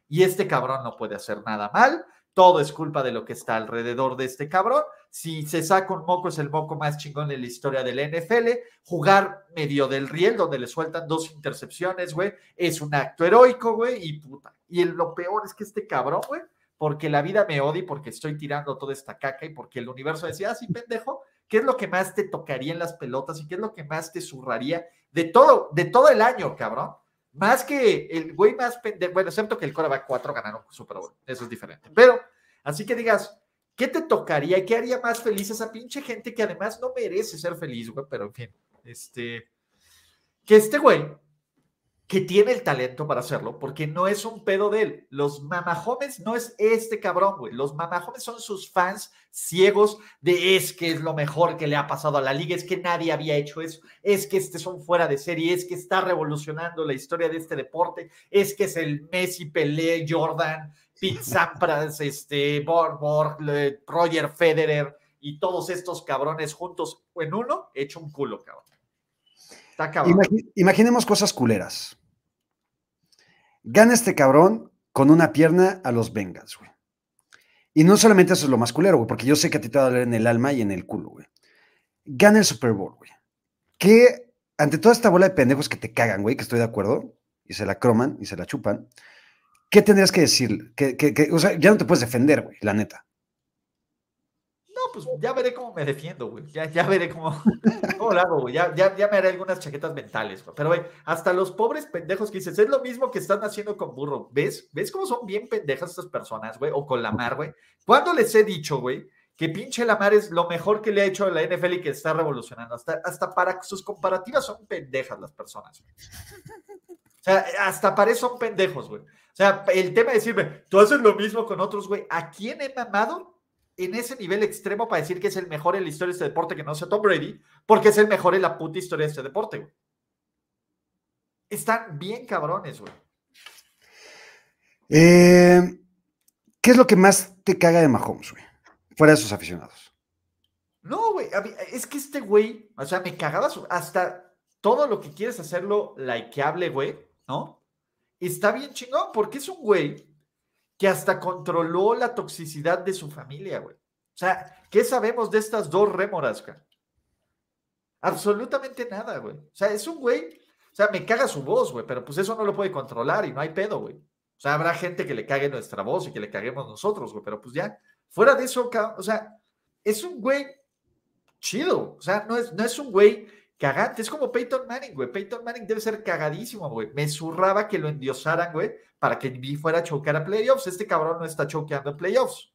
Y este cabrón no puede hacer nada mal. Todo es culpa de lo que está alrededor de este cabrón. Si se saca un moco, es el moco más chingón en la historia del NFL. Jugar medio del riel, donde le sueltan dos intercepciones, güey, es un acto heroico, güey, y puta. Y lo peor es que este cabrón, güey, porque la vida me odia porque estoy tirando toda esta caca y porque el universo decía, ah, pendejo, ¿qué es lo que más te tocaría en las pelotas y qué es lo que más te zurraría de todo, de todo el año, cabrón? Más que el güey más pendejo, bueno, excepto que el va 4 ganaron Super Bowl, eso es diferente. Pero, así que digas, ¿qué te tocaría y qué haría más feliz a esa pinche gente que además no merece ser feliz, güey? Pero en fin, este, que este güey que tiene el talento para hacerlo, porque no es un pedo de él. Los mamajomes no es este cabrón, güey. Los mamajomes son sus fans ciegos de es que es lo mejor que le ha pasado a la liga, es que nadie había hecho eso, es que este son fuera de serie, es que está revolucionando la historia de este deporte, es que es el Messi, Pelé, Jordan, Pete Sampras, este, Borg, Borg, Roger Federer y todos estos cabrones juntos en uno, hecho un culo, cabrón. Está cabrón.
imaginemos cosas culeras. Gana este cabrón con una pierna a los Bengals, güey. Y no solamente eso es lo más culero, güey, porque yo sé que a ti te va a doler en el alma y en el culo, güey. Gana el Super Bowl, güey. Que ante toda esta bola de pendejos que te cagan, güey, que estoy de acuerdo, y se la croman y se la chupan, ¿qué tendrías que decir? Que, o sea, ya no te puedes defender, güey, la neta
pues ya veré cómo me defiendo, güey. Ya, ya veré cómo, cómo lo hago, güey. Ya, ya, ya, me haré algunas chaquetas mentales, güey. Pero, güey, hasta los pobres pendejos que dices, es lo mismo que están haciendo con Burro. ¿Ves? ¿Ves cómo son bien pendejas estas personas, güey? O con Lamar, güey. ¿Cuándo les he dicho, güey, que pinche Lamar es lo mejor que le ha hecho a la NFL y que está revolucionando? Hasta, hasta para sus comparativas son pendejas las personas, güey. O sea, hasta para eso son pendejos, güey. O sea, el tema de decirme, tú haces lo mismo con otros, güey. ¿A quién he mamado? En ese nivel extremo para decir que es el mejor en la historia de este deporte que no sea Tom Brady, porque es el mejor en la puta historia de este deporte, güey. Están bien cabrones, güey.
Eh, ¿Qué es lo que más te caga de Mahomes, güey? Fuera de sus aficionados.
No, güey, es que este güey, o sea, me cagaba hasta todo lo que quieres hacerlo likeable, güey, ¿no? Está bien chingón, porque es un güey que hasta controló la toxicidad de su familia, güey. O sea, ¿qué sabemos de estas dos rémoras, güey? Absolutamente nada, güey. O sea, es un güey, o sea, me caga su voz, güey, pero pues eso no lo puede controlar y no hay pedo, güey. O sea, habrá gente que le cague nuestra voz y que le caguemos nosotros, güey, pero pues ya, fuera de eso, o sea, es un güey chido, o sea, no es, no es un güey cagante. Es como Peyton Manning, güey. Peyton Manning debe ser cagadísimo, güey. Me zurraba que lo endiosaran, güey, para que vi fuera a chocar a playoffs. Este cabrón no está choqueando a playoffs.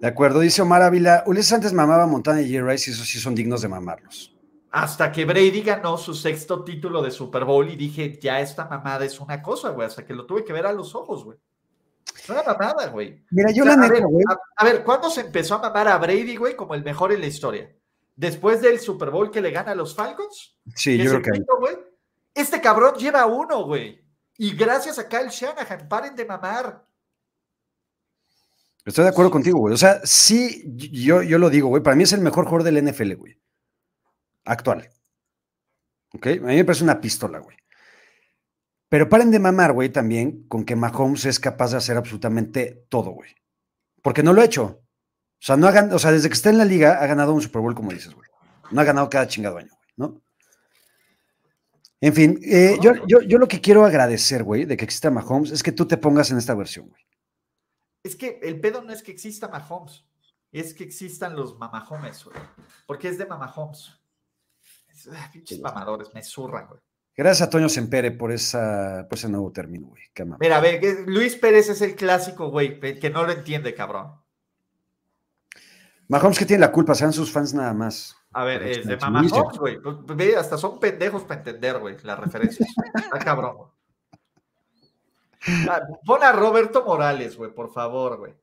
De acuerdo, dice Omar Ávila. Ulises antes mamaba Montana y Jerry Rice y esos sí son dignos de mamarlos.
Hasta que Brady ganó su sexto título de Super Bowl y dije, ya esta mamada es una cosa, güey. Hasta que lo tuve que ver a los ojos, güey. Es una mamada, güey.
Mira, yo la neta, güey.
a ver, ¿cuándo se empezó a mamar a Brady, güey, como el mejor en la historia? Después del Super Bowl que le gana a los Falcons.
Sí, yo creo que.
este cabrón lleva uno, güey. Y gracias a Kyle Shanahan, paren de mamar.
Estoy de acuerdo contigo, güey. O sea, sí, yo, yo lo digo, güey. Para mí es el mejor jugador del NFL, güey. Actual. ¿Ok? A mí me parece una pistola, güey. Pero paren de mamar, güey, también con que Mahomes es capaz de hacer absolutamente todo, güey. Porque no lo ha hecho. O sea, no ha o sea, desde que está en la liga ha ganado un Super Bowl, como dices, güey. No ha ganado cada chingado año, güey, ¿no? En fin, eh, yo, yo, lo que quiero agradecer, güey, de que exista Mahomes, es que tú te pongas en esta versión, güey.
Es que el pedo no es que exista Mahomes, es que existan los mamahomes, güey. Porque es de mamahomes. Ah, pinches mamadores, me zurran, güey.
Gracias a Toño Sempere por, esa, por ese nuevo término, güey.
Mira, a ver, Luis Pérez es el clásico, güey, que no lo entiende, cabrón.
Mahomes que tiene la culpa, sean sus fans nada más.
A ver, es de
está
Mamá
chidísimo.
Homes, güey. Pues, pues, ve, hasta son pendejos para entender, güey, las referencias. Está cabrón. Ah, Pon a Roberto Morales, güey, por favor, güey.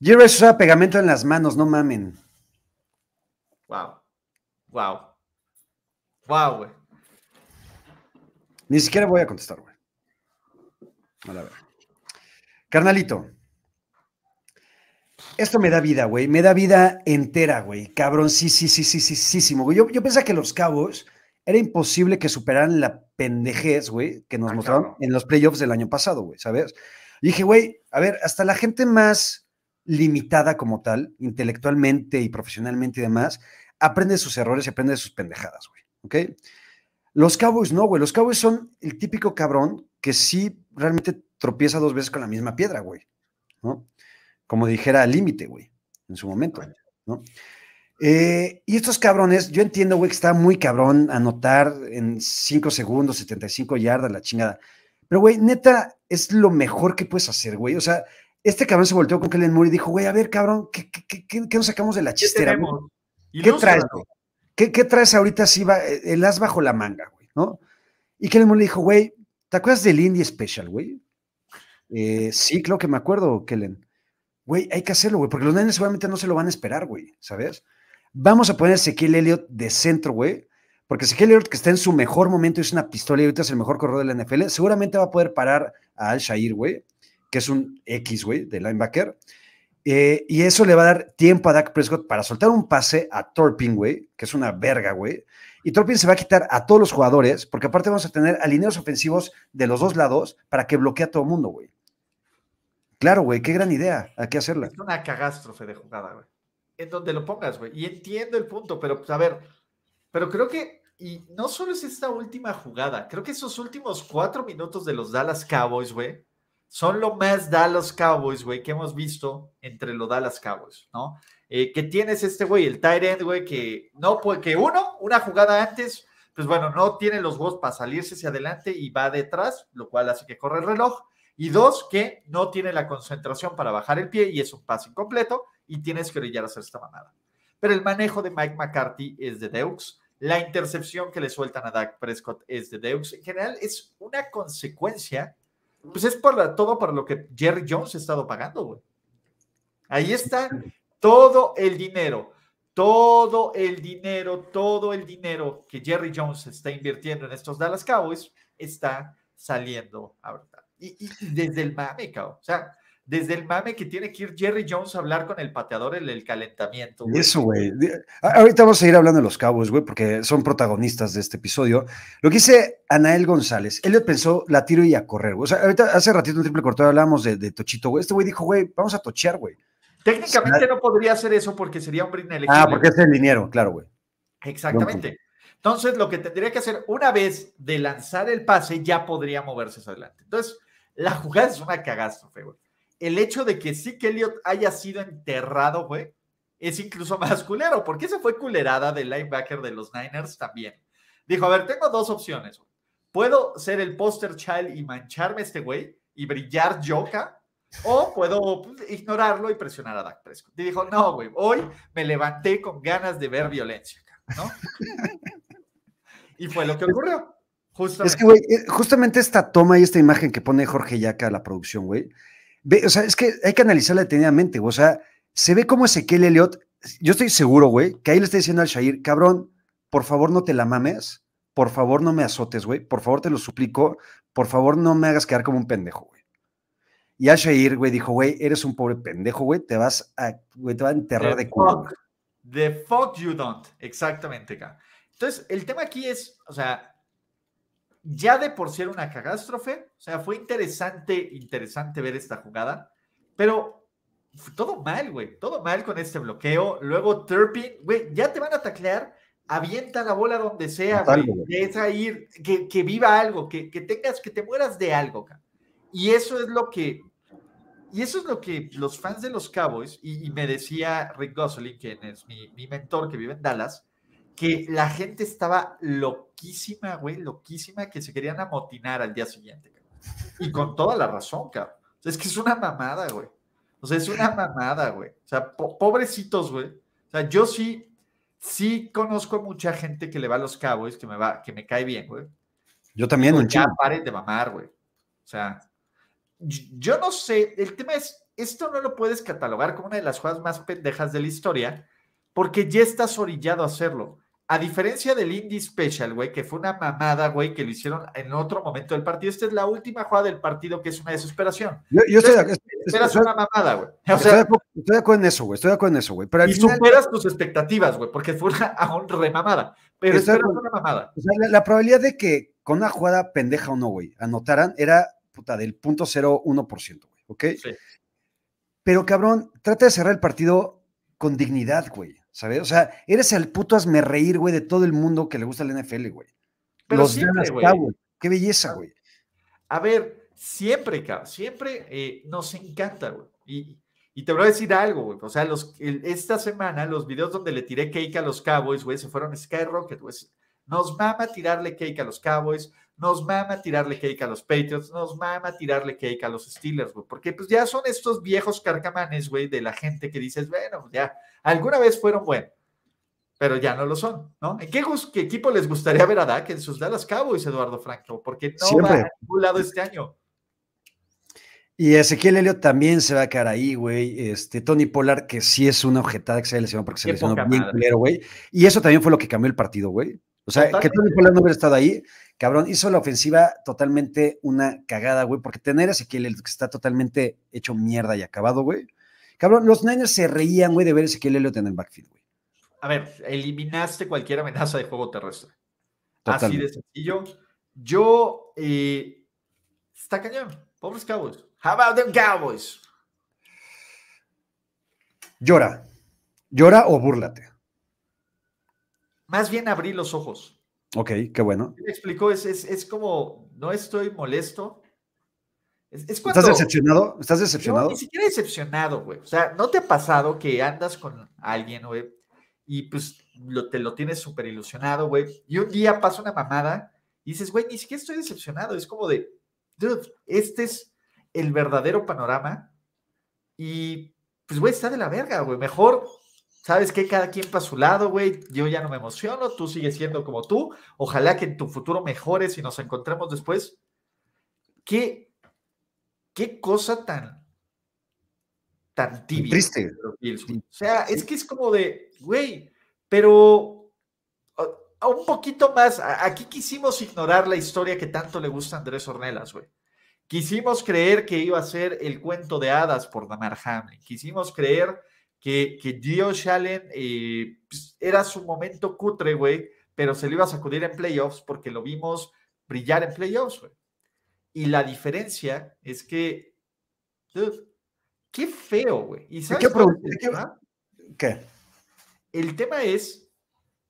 Jerry usaba pegamento en las manos, no mamen.
Wow. Wow. Wow, güey.
Ni siquiera voy a contestar, güey. A la ver. Carnalito. Esto me da vida, güey. Me da vida entera, güey. Cabrón, sí, sí, sí, sí, sí, sí, sí, güey. Yo, yo pensaba que los Cabos era imposible que superaran la pendejez, güey, que nos
Ah,
mostraron en los playoffs del año pasado, güey, ¿sabes? Y dije, güey, a ver, hasta la gente más limitada como tal, intelectualmente y profesionalmente y demás, aprende de sus errores y aprende de sus pendejadas, güey, ¿ok? Los Cowboys no, güey. Los Cowboys son el típico cabrón que sí realmente tropieza dos veces con la misma piedra, güey, ¿no? Como dijera límite, güey, en su momento, ¿no? Eh, y estos cabrones, yo entiendo, güey, que está muy cabrón anotar en 5 segundos, 75 yardas, la chingada. Pero, güey, neta, es lo mejor que puedes hacer, güey. O sea, este cabrón se volteó con Kellen Moore y dijo, güey, a ver, cabrón, ¿qué, qué, qué- qué- qué nos sacamos de la
¿Qué
chistera? ¿Qué traes, güey? ¿Qué, qué traes ahorita así, va, el as bajo la manga, güey, ¿no? Y Kellen Moore le dijo, güey, ¿te acuerdas del Indie Special, güey? Eh, sí, claro que me acuerdo, Kellen. Güey, hay que hacerlo, güey, porque los nenes seguramente no se lo van a esperar, güey, ¿sabes? Vamos a poner a Ezequiel Elliott de centro, güey, porque Ezequiel Elliott, que está en su mejor momento, es una pistola y ahorita es el mejor corredor de la NFL, seguramente va a poder parar a Al Shair, güey, que es un X, güey, de linebacker. Eh, y eso le va a dar tiempo a Dak Prescott para soltar un pase a Torpin, güey, que es una verga, güey. Y Torpin se va a quitar a todos los jugadores, porque aparte vamos a tener alineados ofensivos de los dos lados para que bloquee a todo el mundo, güey. Claro, güey, qué gran idea. Hay que hacerla.
Es una cagástrofe de jugada, güey. En donde lo pongas, güey. Y entiendo el punto, pero, pues, a ver, pero creo que, y no solo es esta última jugada, creo que esos últimos cuatro minutos de los Dallas Cowboys, güey, son lo más Dallas Cowboys, güey, que hemos visto entre los Dallas Cowboys, ¿no? Eh, que tienes este, güey, el tight end, güey, que no puede, que uno, una jugada antes, pues bueno, no tiene los huevos para salirse hacia adelante y va detrás, lo cual hace que corre el reloj. Y dos, que no tiene la concentración para bajar el pie y es un pase incompleto y tienes que orillar a hacer esta mamada. Pero el manejo de Mike McCarthy es de Deux. La intercepción que le sueltan a Dak Prescott es de Deux. En general, es una consecuencia. Pues es por todo por lo que Jerry Jones ha estado pagando, güey. Ahí está todo el dinero, todo el dinero, todo el dinero que Jerry Jones está invirtiendo en estos Dallas Cowboys está saliendo ahorita. Y, y- y desde el mame, cabrón. O sea, desde el mame que tiene que ir Jerry Jones a hablar con el pateador en el calentamiento. güey.
Eso, güey. Ahorita vamos a ir hablando de los cabos, güey, porque son protagonistas de este episodio. Lo que dice Anael González, Elliot pensó, la tiro y a correr, güey. O sea, ahorita hace ratito en triple cortado hablábamos de, de Tochito, güey. Este güey dijo, güey, vamos a tochear, güey.
Técnicamente no podría hacer eso porque sería un brin elegible.
Ah, porque es el liniero, claro, güey.
Exactamente. Entonces, lo que tendría que hacer una vez de lanzar el pase, ya podría moverse hacia adelante. Entonces, la jugada es una cagástrofe, güey. El hecho de que sí que haya sido enterrado, güey, es incluso más culero, porque esa fue culerada del linebacker de los Niners también. Dijo, a ver, tengo dos opciones. Puedo ser el poster child y mancharme este güey y brillar yoka, o puedo pues, ignorarlo y presionar a Dak Prescott. Y dijo, no, güey, hoy me levanté con ganas de ver violencia, ¿no? y fue lo que ocurrió. Justamente.
Es que, güey, eh, justamente esta toma y esta imagen que pone Jorge Yaca a la producción, güey. ve, O sea, es que hay que analizarla detenidamente, güey. O sea, se ve como Ezequiel Elliott. Yo estoy seguro, güey, que ahí le está diciendo al Shair, cabrón, por favor no te la mames, por favor no me azotes, güey, por favor te lo suplico, por favor no me hagas quedar como un pendejo, güey. Y al Shair, güey, dijo, güey, eres un pobre pendejo, güey, te vas a, güey, te va a enterrar
The
de culo.
the fuck you don't. Exactamente, acá. Entonces, el tema aquí es, o sea, ya de por sí era una catástrofe, o sea, fue interesante, interesante ver esta jugada, pero todo mal, güey, todo mal con este bloqueo. Luego Turpin, güey, ya te van a taclear, avienta la bola donde sea, güey, deja ir, que, que viva algo, que, que tengas, que te mueras de algo, ca. Y eso es lo que, y eso es lo que los fans de los Cowboys, y, y me decía Rick Gosselin, quien es mi, mi mentor que vive en Dallas, que la gente estaba loquísima, güey, loquísima, que se querían amotinar al día siguiente. cabrón. Y con toda la razón, cabrón. O sea, es que es una mamada, güey. O sea, es una mamada, güey. O sea, pobrecitos, güey. O sea, yo sí, sí conozco a mucha gente que le va a los Cowboys, que me va, que me cae bien, güey.
Yo también,
un Ya paren de mamar, güey. O sea, yo no sé, el tema es, esto no lo puedes catalogar como una de las jugadas más pendejas de la historia, porque ya estás orillado a hacerlo. A diferencia del Indie Special, güey, que fue una mamada, güey, que lo hicieron en otro momento del partido. Esta es la última jugada del partido que es una desesperación.
Yo, estoy, de,
esperas una mamada, güey.
estoy, de acuerdo en eso, güey. Estoy de acuerdo en eso, güey.
y superas tus expectativas, güey, porque fue una aún remamada. Pero esperas una mamada.
O sea, la, probabilidad de que con una jugada pendeja o no, güey, anotaran era puta del punto .01%, güey, ¿ok? Sí. Pero cabrón, trata de cerrar el partido con dignidad, güey. ¿Sabes? O sea, eres el puto hazme reír, güey, de todo el mundo que le gusta el NFL, güey.
Pero Los siempre, güey.
Qué belleza, güey.
A ver, siempre, cabrón, siempre eh, nos encanta, güey. Y, y, te voy a decir algo, güey. O sea, los, esta semana los videos donde le tiré cake a los Cowboys, güey, se fueron Skyrocket, güey. Nos mama tirarle cake a los Cowboys, nos mama tirarle cake a los Patriots, nos mama tirarle cake a los Steelers, güey, porque pues ya son estos viejos carcamanes, güey, de la gente que dices, bueno, pues, ya, alguna vez fueron buenos, pero ya no lo son, ¿no? ¿En qué, equipo les gustaría ver a Dak en sus Dallas Cowboys, Eduardo Franco? Porque no va a ningún lado este año.
Y Ezequiel Helio también se va a quedar ahí, güey. Este, Tony Pollard, que sí es una objetada que se lesionó porque se lesionó bien culero, güey. Y eso también fue lo que cambió el partido, güey. O sea, que Tony Pollard no hubiera estado ahí, cabrón, hizo la ofensiva totalmente una cagada, güey, porque tener a Ezequiel que está totalmente hecho mierda y acabado, güey. Cabrón, los Niners se reían, güey, de ver a Ezequiel Elliott en el backfield, güey.
A ver, eliminaste cualquier amenaza de juego terrestre. Así de sencillo. Yo, eh, está cañón. Pobres Cowboys. How about them Cowboys?
Llora. Llora o búrlate.
Más bien abrí los ojos.
Ok, qué bueno.
Me explicó, es, es, como, no estoy molesto.
¿Estás decepcionado? ¿Estás decepcionado? No,
ni siquiera decepcionado, güey. O sea, ¿no te ha pasado que andas con alguien, güey, y pues te lo tienes súper ilusionado, güey, y un día pasa una mamada y dices, güey, ni siquiera estoy decepcionado. Es como de, dude, este es el verdadero panorama y pues, güey, está de la verga, güey. Mejor ¿Sabes qué? Cada quien para su lado, güey. Yo ya no me emociono, tú sigues siendo como tú. Ojalá que en tu futuro mejores y nos encontremos después. ¿Qué, qué cosa tan, tan tibia?
Triste.
O sea, es que es como de, güey, pero un poquito más. Aquí quisimos ignorar la historia que tanto le gusta a Andrés Ornelas, güey. Quisimos creer que iba a ser el cuento de hadas por Damar Hamlin. Quisimos creer que, que Josh Allen eh, pues, era su momento cutre, güey, pero se lo iba a sacudir en playoffs porque lo vimos brillar en playoffs, güey. Y la diferencia es que, qué feo, güey. ¿Y sabes
¿Qué, ¿Qué?
El tema es,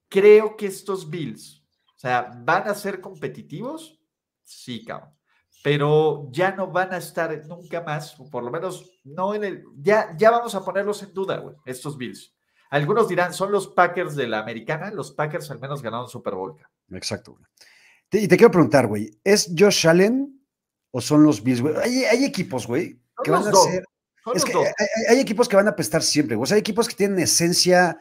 creo que estos Bills, o sea, ¿van a ser competitivos? Sí, cabrón pero ya no van a estar nunca más, o por lo menos no en el, ya, ya vamos a ponerlos en duda, güey, estos Bills. Algunos dirán, son los Packers de la americana, los Packers al menos ganaron Super Bowl.
Exacto, güey. Y te quiero preguntar, güey, ¿es Josh Allen o son los Bills, güey? Hay, equipos, güey, que van a ser... Es que hay, equipos que van a apestar siempre, güey. O sea, hay equipos que tienen esencia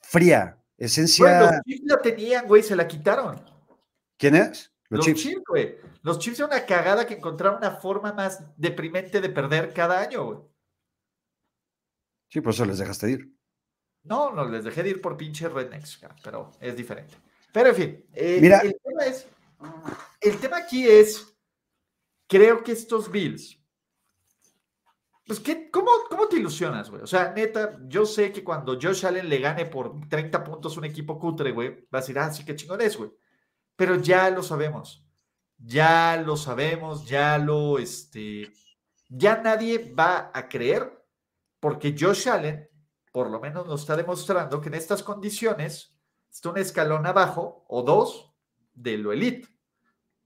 fría, esencia...
los Chiefs la tenían, güey, se la quitaron.
¿Quién es?
Los, Chiefs, güey. Los Chiefs son una cagada que encontraron una forma más deprimente de perder cada año, güey.
Sí, por eso les dejaste ir.
No, no les dejé de ir por pinche rednecks, pero es diferente. Pero en fin, eh, Mira. el tema es, el tema aquí es, creo que estos Bills, pues, ¿qué, cómo, ¿cómo te ilusionas, güey? O sea, neta, yo sé que cuando Josh Allen le gane por 30 puntos un equipo cutre, güey, va a decir, ah, sí, qué chingón es, güey pero ya lo sabemos, ya lo sabemos, ya lo, este, ya nadie va a creer, porque Josh Allen, por lo menos nos está demostrando que en estas condiciones está un escalón abajo o dos de lo elite,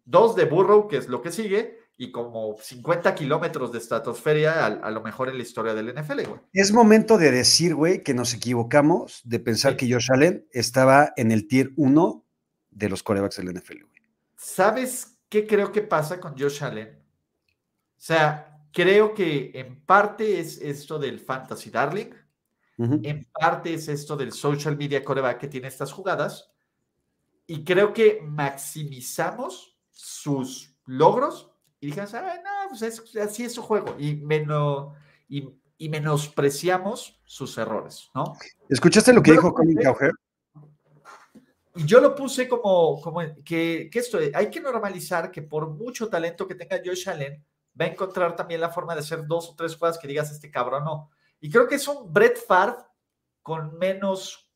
dos de Burrow, que es lo que sigue, y como 50 kilómetros de estratosferia a, lo mejor en la historia del NFL, güey.
Es momento de decir, güey, que nos equivocamos de pensar que Josh Allen estaba en el tier 1 de los corebacks del NFL, güey.
¿Sabes qué creo que pasa con Josh Allen? O sea, creo que en parte es esto del Fantasy Darling, en parte es esto del social media coreback que tiene estas jugadas, y creo que maximizamos sus logros y dijimos, "Ah, no, pues es- así es su juego, y, meno- y, y menospreciamos sus errores, ¿no?
¿Escuchaste lo que
Yo
dijo Colin Cowherd?
Y yo lo puse como, como que, que esto, hay que normalizar que por mucho talento que tenga Josh Allen, va a encontrar también la forma de hacer dos o tres jugadas que digas, este cabrón no. Y creo que es un Brett Favre con menos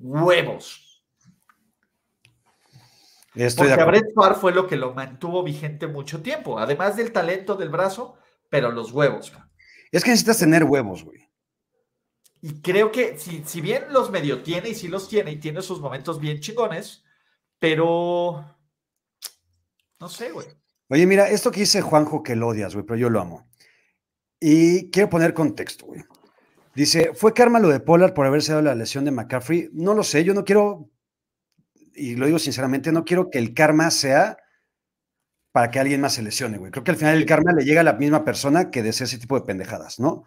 huevos.
Estoy
Porque a. Brett Favre fue lo que lo mantuvo vigente mucho tiempo, además del talento del brazo, pero los huevos.
Es que necesitas tener huevos, güey.
Y creo que si, si bien los medio tiene y sí los tiene y tiene sus momentos bien chingones, pero no sé, güey.
Oye, mira, esto que dice Juanjo que lo odias, güey, pero yo lo amo. Y quiero poner contexto, güey. Dice, ¿fue karma lo de Pollard por haberse dado la lesión de McCaffrey? No lo sé, yo no quiero, y lo digo sinceramente, no quiero que el karma sea para que alguien más se lesione, güey. Creo que al final el karma le llega a la misma persona que desea ese tipo de pendejadas, ¿no?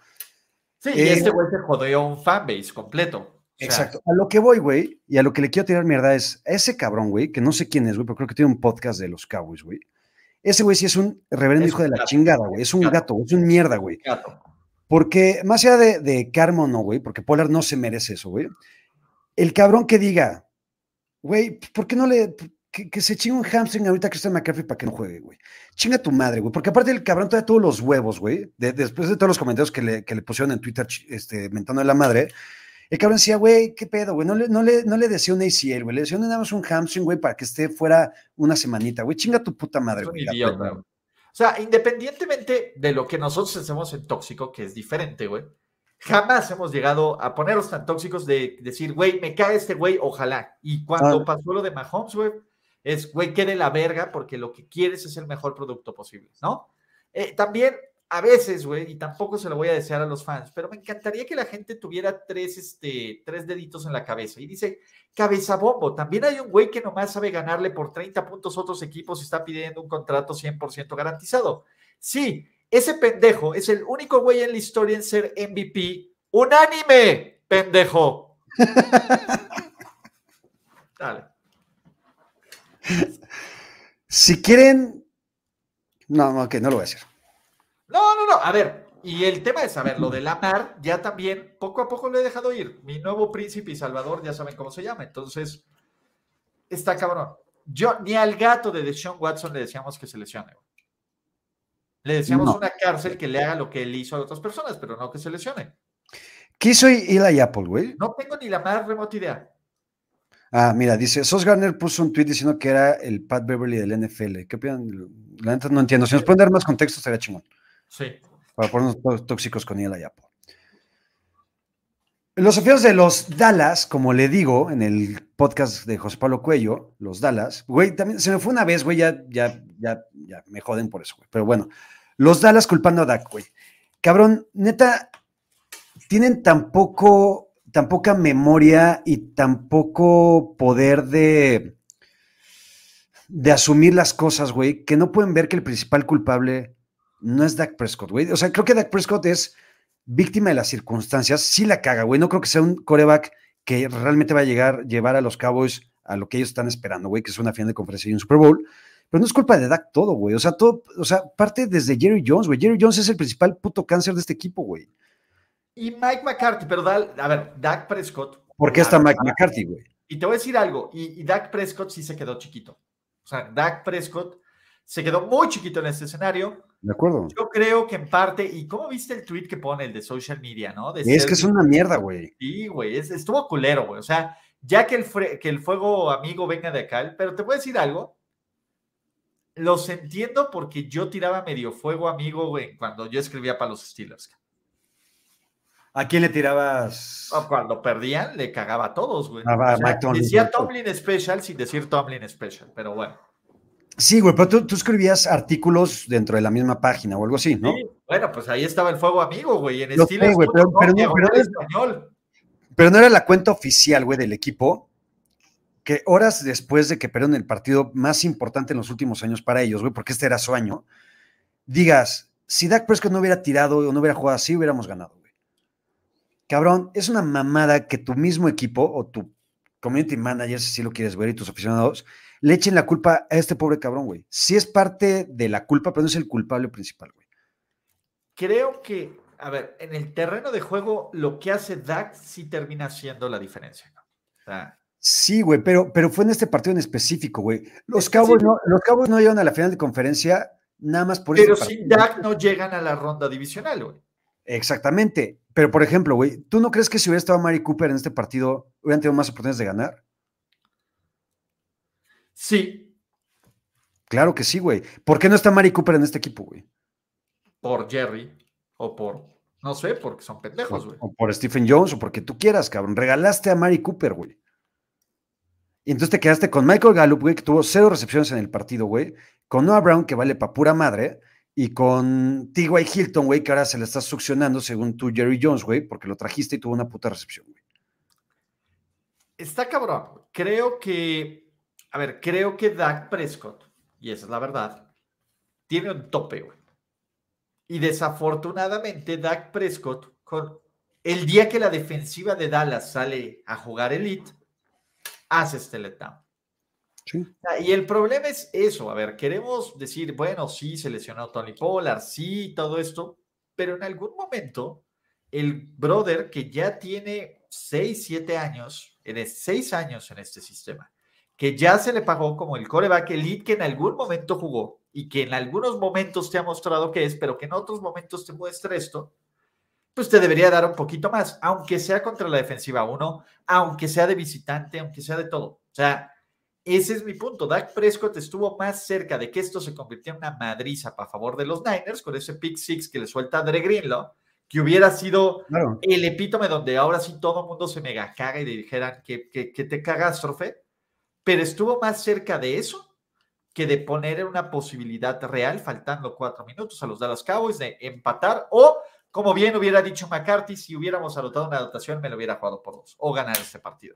Sí, y
Eh,
este güey se jodeó un fanbase completo. O sea,
Exacto. A lo que voy, güey, y a lo que le quiero tirar mierda es a ese cabrón, güey, que no sé quién es, güey, pero creo que tiene un podcast de los Cowboys, güey. Ese güey sí es un reverendo
Es
hijo de la
gato.
chingada, güey. Es un
Gato.
gato, es un mierda, güey.
gato.
Porque más allá de, de karma o no, güey, porque Pollard no se merece eso, güey. El cabrón que diga, güey, ¿por qué no le. Que, que se chingue un hamstring ahorita a Christian McCaffrey para que no juegue, güey. Chinga tu madre, güey. Porque aparte el cabrón trae todos los huevos, güey. de- después de todos los comentarios que le, que le pusieron en Twitter, este, mentando de la madre. El cabrón decía, güey, ¿qué pedo, güey? No le, no, le, no le decía un ACL, güey. Le decía nada más un hamstring, güey, para que esté fuera una semanita, güey. Chinga tu puta madre, güey.
idiota,
güey.
O sea, independientemente de lo que nosotros hacemos en tóxico, que es diferente, güey, jamás hemos llegado a ponernos tan tóxicos de decir, güey, me cae este güey, ojalá. Y cuando
Ah.
pasó lo de Mahomes, güey, es, güey, quede la verga porque lo que quieres es el mejor producto posible, ¿no? Eh, también, a veces, güey, y tampoco se lo voy a desear a los fans, pero me encantaría que la gente tuviera tres, este, tres deditos en la cabeza. Y dice, cabeza bombo. También hay un güey que nomás sabe ganarle por 30 puntos a otros equipos y está pidiendo un contrato 100% garantizado. Sí, ese pendejo es el único güey en la historia en ser MVP unánime, pendejo. Dale.
Si quieren. No, no, ok, no lo voy a decir.
No, no, no. A ver, y el tema es, a ver, lo de Lamar, ya también poco a poco lo he dejado ir. Mi nuevo príncipe y salvador, ya saben cómo se llama. Entonces, está cabrón. Yo ni al gato de Deshaun Watson le decíamos que se lesione. Le decíamos
No.
una cárcel que le haga lo que él hizo a otras personas, pero no que se lesione.
¿Qué hizo Eli Apple, güey?
No tengo ni la más remota idea.
Ah, mira, dice, Sos Garner puso un tweet diciendo que era el Pat Beverly del NFL. ¿Qué opinan? La neta no entiendo. Si nos pueden dar más contexto, estaría chingón.
Sí.
Para ponernos todos tóxicos con Eli Apple. Los afiliados de los Dallas, como le digo en el podcast de José Pablo Cuello, los Dallas, güey, también se me fue una vez, güey, ya, ya, ya, ya, me joden por eso, güey. Pero bueno, los Dallas culpando a Dak, güey. Cabrón, neta, tienen tan poco, tan poca memoria y tan poco poder de, de asumir las cosas, güey, que no pueden ver que el principal culpable no es Dak Prescott, güey. O sea, creo que Dak Prescott es víctima de las circunstancias, sí la caga, güey. No creo que sea un coreback que realmente va a llegar, llevar a los Cowboys a lo que ellos están esperando, güey, que es una final de conferencia y un Super Bowl. Pero no es culpa de Dak todo, güey. O sea, todo, o sea, parte desde Jerry Jones, güey. Jerry Jones es el principal puto cáncer de este equipo, güey.
Y Mike McCarthy, pero da- a ver, Dak Prescott.
¿Por qué está Mike McCarthy, güey?
Y te voy a decir algo, y, y Dak Prescott sí se quedó chiquito. O sea, Dak Prescott se quedó muy chiquito en este escenario.
De acuerdo.
Yo creo que en parte, y cómo viste el tweet que pone el de social media, ¿no? De
Es
ser-
que es una mierda, güey.
Sí, güey, es- estuvo culero, güey. O sea, ya que el, que el fuego amigo venga de acá, pero te voy a decir algo. Los entiendo porque yo tiraba medio fuego amigo, güey, cuando yo escribía para los Steelers.
¿A quién le tirabas?
Cuando perdían, le cagaba a todos, güey.
Ah,
O sea, decía Tomlin Special sin decir Tomlin Special, pero bueno.
Sí, güey, pero tú, tú escribías artículos dentro de la misma página o algo así, ¿no?
Sí, bueno, pues ahí estaba el fuego amigo, güey. En
Lo sé,
Steelers.
güey, pero- pero no, pero. Pero no era la cuenta oficial, güey, del equipo, que horas después de que perdieron el partido más importante en los últimos años para ellos, güey, porque este era su año, digas, si Dak Prescott no hubiera tirado o no hubiera jugado así, hubiéramos ganado. Cabrón, es una mamada que tu mismo equipo o tu community manager, si lo quieres ver, y tus aficionados, le echen la culpa a este pobre cabrón, güey. Sí es parte de la culpa, pero no es el culpable principal, güey.
Creo que, a ver, en el terreno de juego, lo que hace Dak sí termina siendo la diferencia. ¿no? O sea,
Sí, güey, pero, pero fue en este partido en específico, güey. Los Cowboys no, los Cowboys no llegan a la final de conferencia nada más por
pero
ese
sin. Dak no llegan a la ronda divisional, güey.
Exactamente. Pero, por ejemplo, güey, ¿tú no crees que si hubiera estado Mari Cooper en este partido, hubieran tenido más oportunidades de ganar?
Sí,
Claro que sí, güey. ¿Por qué no está Mari Cooper en este equipo, güey?
por Jerry o por, no sé, porque son pendejos, güey.
O por Stephen Jones o porque tú quieras, cabrón. Regalaste a Mari Cooper, güey. Y entonces te quedaste con Michael Gallup, güey, que tuvo cero recepciones en el partido, güey. Con Noah Brown, que vale pa' pura madre. Y con T.Y. Hilton, güey, que ahora se le está succionando, según tú, Jerry Jones, güey, porque lo trajiste y tuvo una puta recepción, güey.
Está cabrón. Creo que, a ver, creo que Dak Prescott, y esa es la verdad, tiene un tope, güey. Y desafortunadamente, Dak Prescott, con el día que la defensiva de Dallas sale a jugar elite, hace este letdown. Y el problema es eso, a ver, queremos decir, bueno, sí, se lesionó Tony Pollard, sí, todo esto, pero en algún momento el brother que ya tiene 6, 7 años, en 6 años en este sistema, que ya se le pagó como el coreback elite que en algún momento jugó y que en algunos momentos te ha mostrado que es, pero que en otros momentos te muestra esto, pues te debería dar un poquito más, aunque sea contra la defensiva 1, aunque sea de visitante, aunque sea de todo. O sea, ese es mi punto. Dak Prescott estuvo más cerca de que esto se convirtiera en una madriza a favor de los Niners con ese pick six que le suelta Dre Greenlaw, que hubiera sido
Claro.
el epítome donde ahora sí todo el mundo se mega caga y dijeran que, que, que te catástrofe, pero estuvo más cerca de eso que de poner una posibilidad real, faltando cuatro minutos a los Dallas Cowboys, de empatar o, como bien hubiera dicho McCarthy, si hubiéramos anotado una anotación, me lo hubiera jugado por dos o ganar este partido.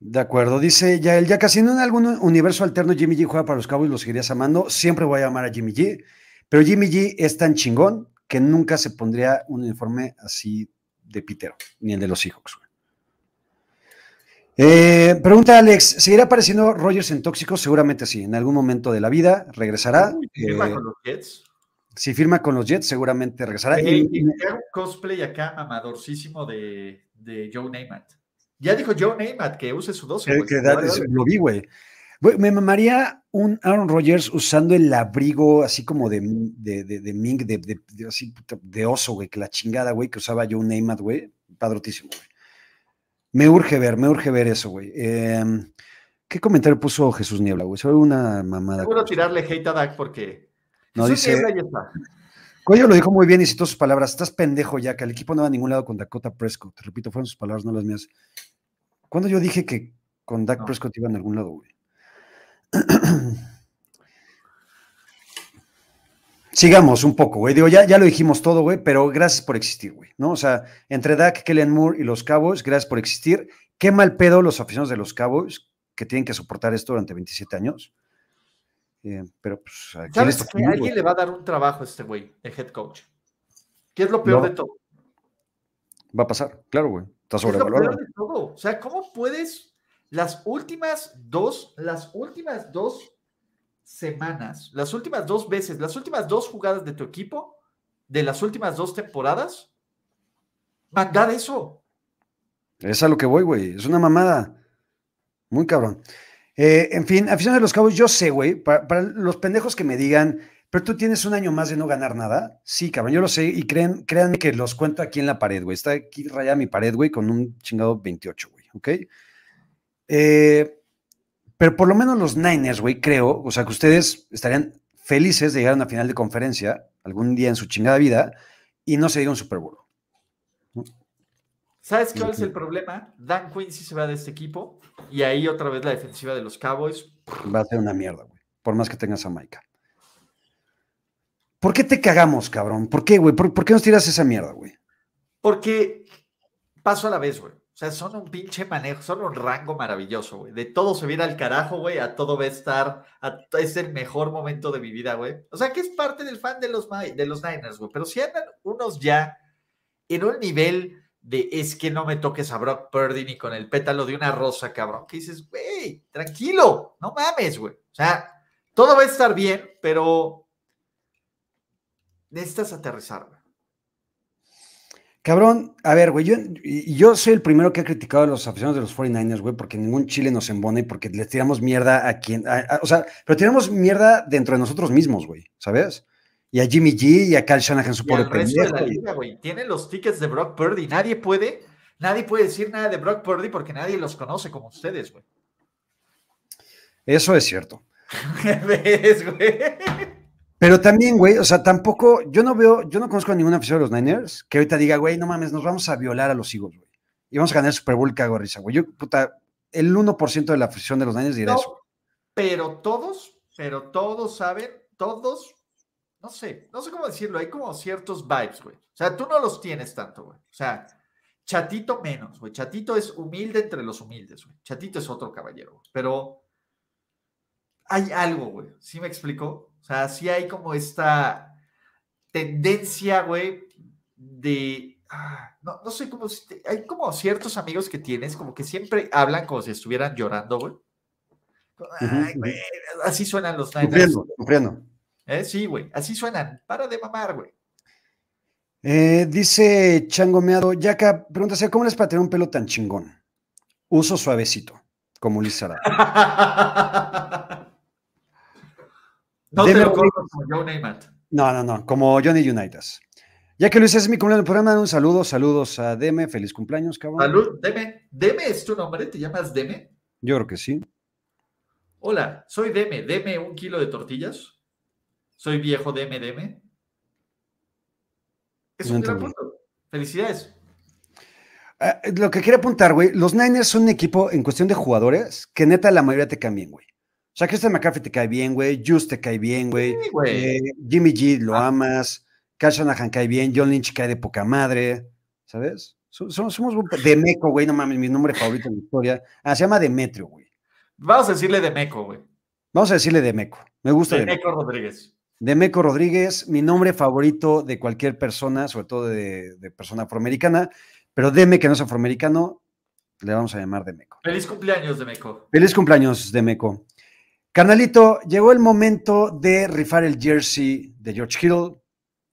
De acuerdo, dice ya el ya casi no en algún universo alterno Jimmy G juega para los Cowboys, lo seguirías amando. Siempre voy a amar a Jimmy G, pero Jimmy G es tan chingón que nunca se pondría un uniforme así de pitero, ni el de los Seahawks. Eh, pregunta Alex, ¿seguirá apareciendo Rogers en tóxicos? Seguramente sí, en algún momento de la vida regresará.
Uy, firma
Eh,
con los Jets.
si firma con los Jets, seguramente regresará.
Eh,
Y-
y cosplay acá mamadorcísimo de, de Joe Namath. Ya dijo Joe Namath que use su 12.
Que- lo vi, güey. Me mamaría un Aaron Rodgers usando el abrigo así como de, de, de, de mink, de, de- de- así, de oso, güey, que la chingada, güey, que usaba Joe Namath, güey. Padrotísimo, güey. Me urge ver, me urge ver eso, güey. Em, ¿Qué comentario puso Jesús Niebla, güey? Sobre una mamada.
Seguro tirarle hate a Dak porque.
No,
Jesús
dice-
Niebla ya está.
Cuello lo dijo muy bien y citó sus palabras. Estás pendejo ya, que el equipo no va a ningún lado con Dakota Prescott. Te repito, fueron sus palabras, no las mías. ¿Cuándo yo dije que con Dak
No.
Prescott iba a algún lado, güey? Sigamos un poco, güey. Digo, ya, ya lo dijimos todo, güey, pero gracias por existir, güey. ¿No? O sea, entre Dak, Kellen Moore y los Cowboys, gracias por existir. Qué mal pedo los aficionados de los Cowboys que tienen que soportar esto durante 27 años. Eh, pero, pues, ¿a quién les
¿Sabes que alguien le va a dar un trabajo a este güey, de head coach? ¿Qué es lo peor
No.
de todo?
Va a pasar, claro, güey. Está
Es lo
sobrevalorado.
O sea, ¿cómo puedes las últimas dos, las últimas dos semanas, las últimas dos veces, las últimas dos jugadas de tu equipo, de las últimas dos temporadas, mandar eso?
Es a lo que voy, güey. Es una mamada. Muy cabrón. Eh, en fin, afición de los cabos, yo sé, güey, para, para los pendejos que me digan, pero tú tienes un año más de no ganar nada. Sí, cabrón, yo lo sé y creen, créanme que los cuento aquí en la pared, güey. Está aquí rayada mi pared, güey, con un chingado 28, güey, ¿ok? Eh, pero por lo menos los Niners, güey, creo, o sea, que ustedes estarían felices de llegar a una final de conferencia algún día en su chingada vida y no se diga un Super Bowl.
¿Sabes cuál es el problema? Dan Quincy se va de este equipo y ahí otra vez la defensiva de los Cowboys.
Va a ser una mierda, güey. Por más que tengas a Maika. ¿Por qué te cagamos, cabrón? ¿Por qué, güey? ¿Por, qué nos tiras esa mierda, güey?
Porque paso a la vez, güey. O sea, son un pinche manejo, son un rango maravilloso, güey. De todo se viene al carajo, güey, a todo va a estar, es el mejor momento de mi vida, güey. O sea, que es parte del fan de los, de los Niners, güey. Pero si andan unos ya en un nivel de es que no me toques a Brock Purdy ni con el pétalo de una rosa, cabrón, que dices, güey, tranquilo, no mames, güey. O sea, todo va a estar bien, pero necesitas aterrizar.
Cabrón, a ver, güey, yo, yo soy el primero que ha criticado a los aficionados de los 49ers, güey, porque ningún chile nos embona y porque les tiramos mierda a quien, a- a- o sea, pero tiramos mierda dentro de nosotros mismos, güey, ¿sabes? Y a Jimmy G y a Kyle Shanahan, su pobre
al resto de la
pendejo.
güey. Tienen los tickets de Brock Purdy. Nadie puede, nadie puede decir nada de Brock Purdy porque nadie los conoce como ustedes, güey.
Eso es cierto.
¿Ves, güey?
Pero también, güey, o sea, tampoco, yo no veo, yo no conozco a ningún aficionado de los Niners que ahorita diga, güey, no mames, nos vamos a violar a los Eagles, güey. Y vamos a ganar el Super Bowl, cago risa, güey. Yo, puta, el 1% de la afición de los Niners dirá
No,
eso.
pero todos, pero todos saben, todos, no sé, no sé cómo decirlo, hay como ciertos vibes, güey. O sea, tú no los tienes tanto, güey. O sea, Chatito menos, güey. Chatito es humilde entre los humildes, güey. Chatito es otro caballero, güey. Pero hay algo, güey. ¿Sí me explicó? O sea, sí hay como esta tendencia, güey, de... ah, no, no sé cómo... si- Hay como ciertos amigos que tienes, como que siempre hablan como si estuvieran llorando, güey. Ay,
ujú.
güey, así suenan los Niners.
Sufriendo.
¿eh? Sí, güey, así suenan. Para de mamar, güey.
Eh, dice Changomeado, Yaka, pregúntase, ¿cómo les para tener un pelo tan chingón? Uso suavecito, como Liz Sara.
no te lo como Namath.
No, no, no, como Johnny Unitas. Ya que Luis es mi cumpleaños del programa, un saludo, saludos a Deme, feliz cumpleaños, cabrón.
Salud, Deme. Deme es tu nombre, ¿te llamas Deme?
Yo creo que sí.
Hola, soy Deme. Deme un kilo de tortillas. Soy viejo Deme, Deme. Es
No
un gran punto. Felicidades.
Ah, lo que quería apuntar, güey, los Niners son un equipo en cuestión de jugadores que neta la mayoría te caen bien, güey. O sea, Christian McCaffrey te cae bien, güey, Juice te cae bien, güey.
Sí.
Eh, Jimmy G lo
Ah.
amas, Kyle Shanahan cae bien, John Lynch cae de poca madre, ¿sabes? So- so- somos un- Demeco, güey, no mames, mi nombre favorito en la historia. Ah, se llama Demetrio, güey.
Vamos a decirle Demeco, güey.
Vamos a decirle Demeco. Me gusta Demeco.
Demeco Rodríguez.
Demeco Rodríguez, mi nombre favorito de cualquier persona, sobre todo de, de persona afroamericana, pero Deme, que no es afroamericano, le vamos a llamar Demeco.
Feliz cumpleaños, Demeco.
Feliz cumpleaños, Demeco. Carnalito, llegó el momento de rifar el jersey de George Hill.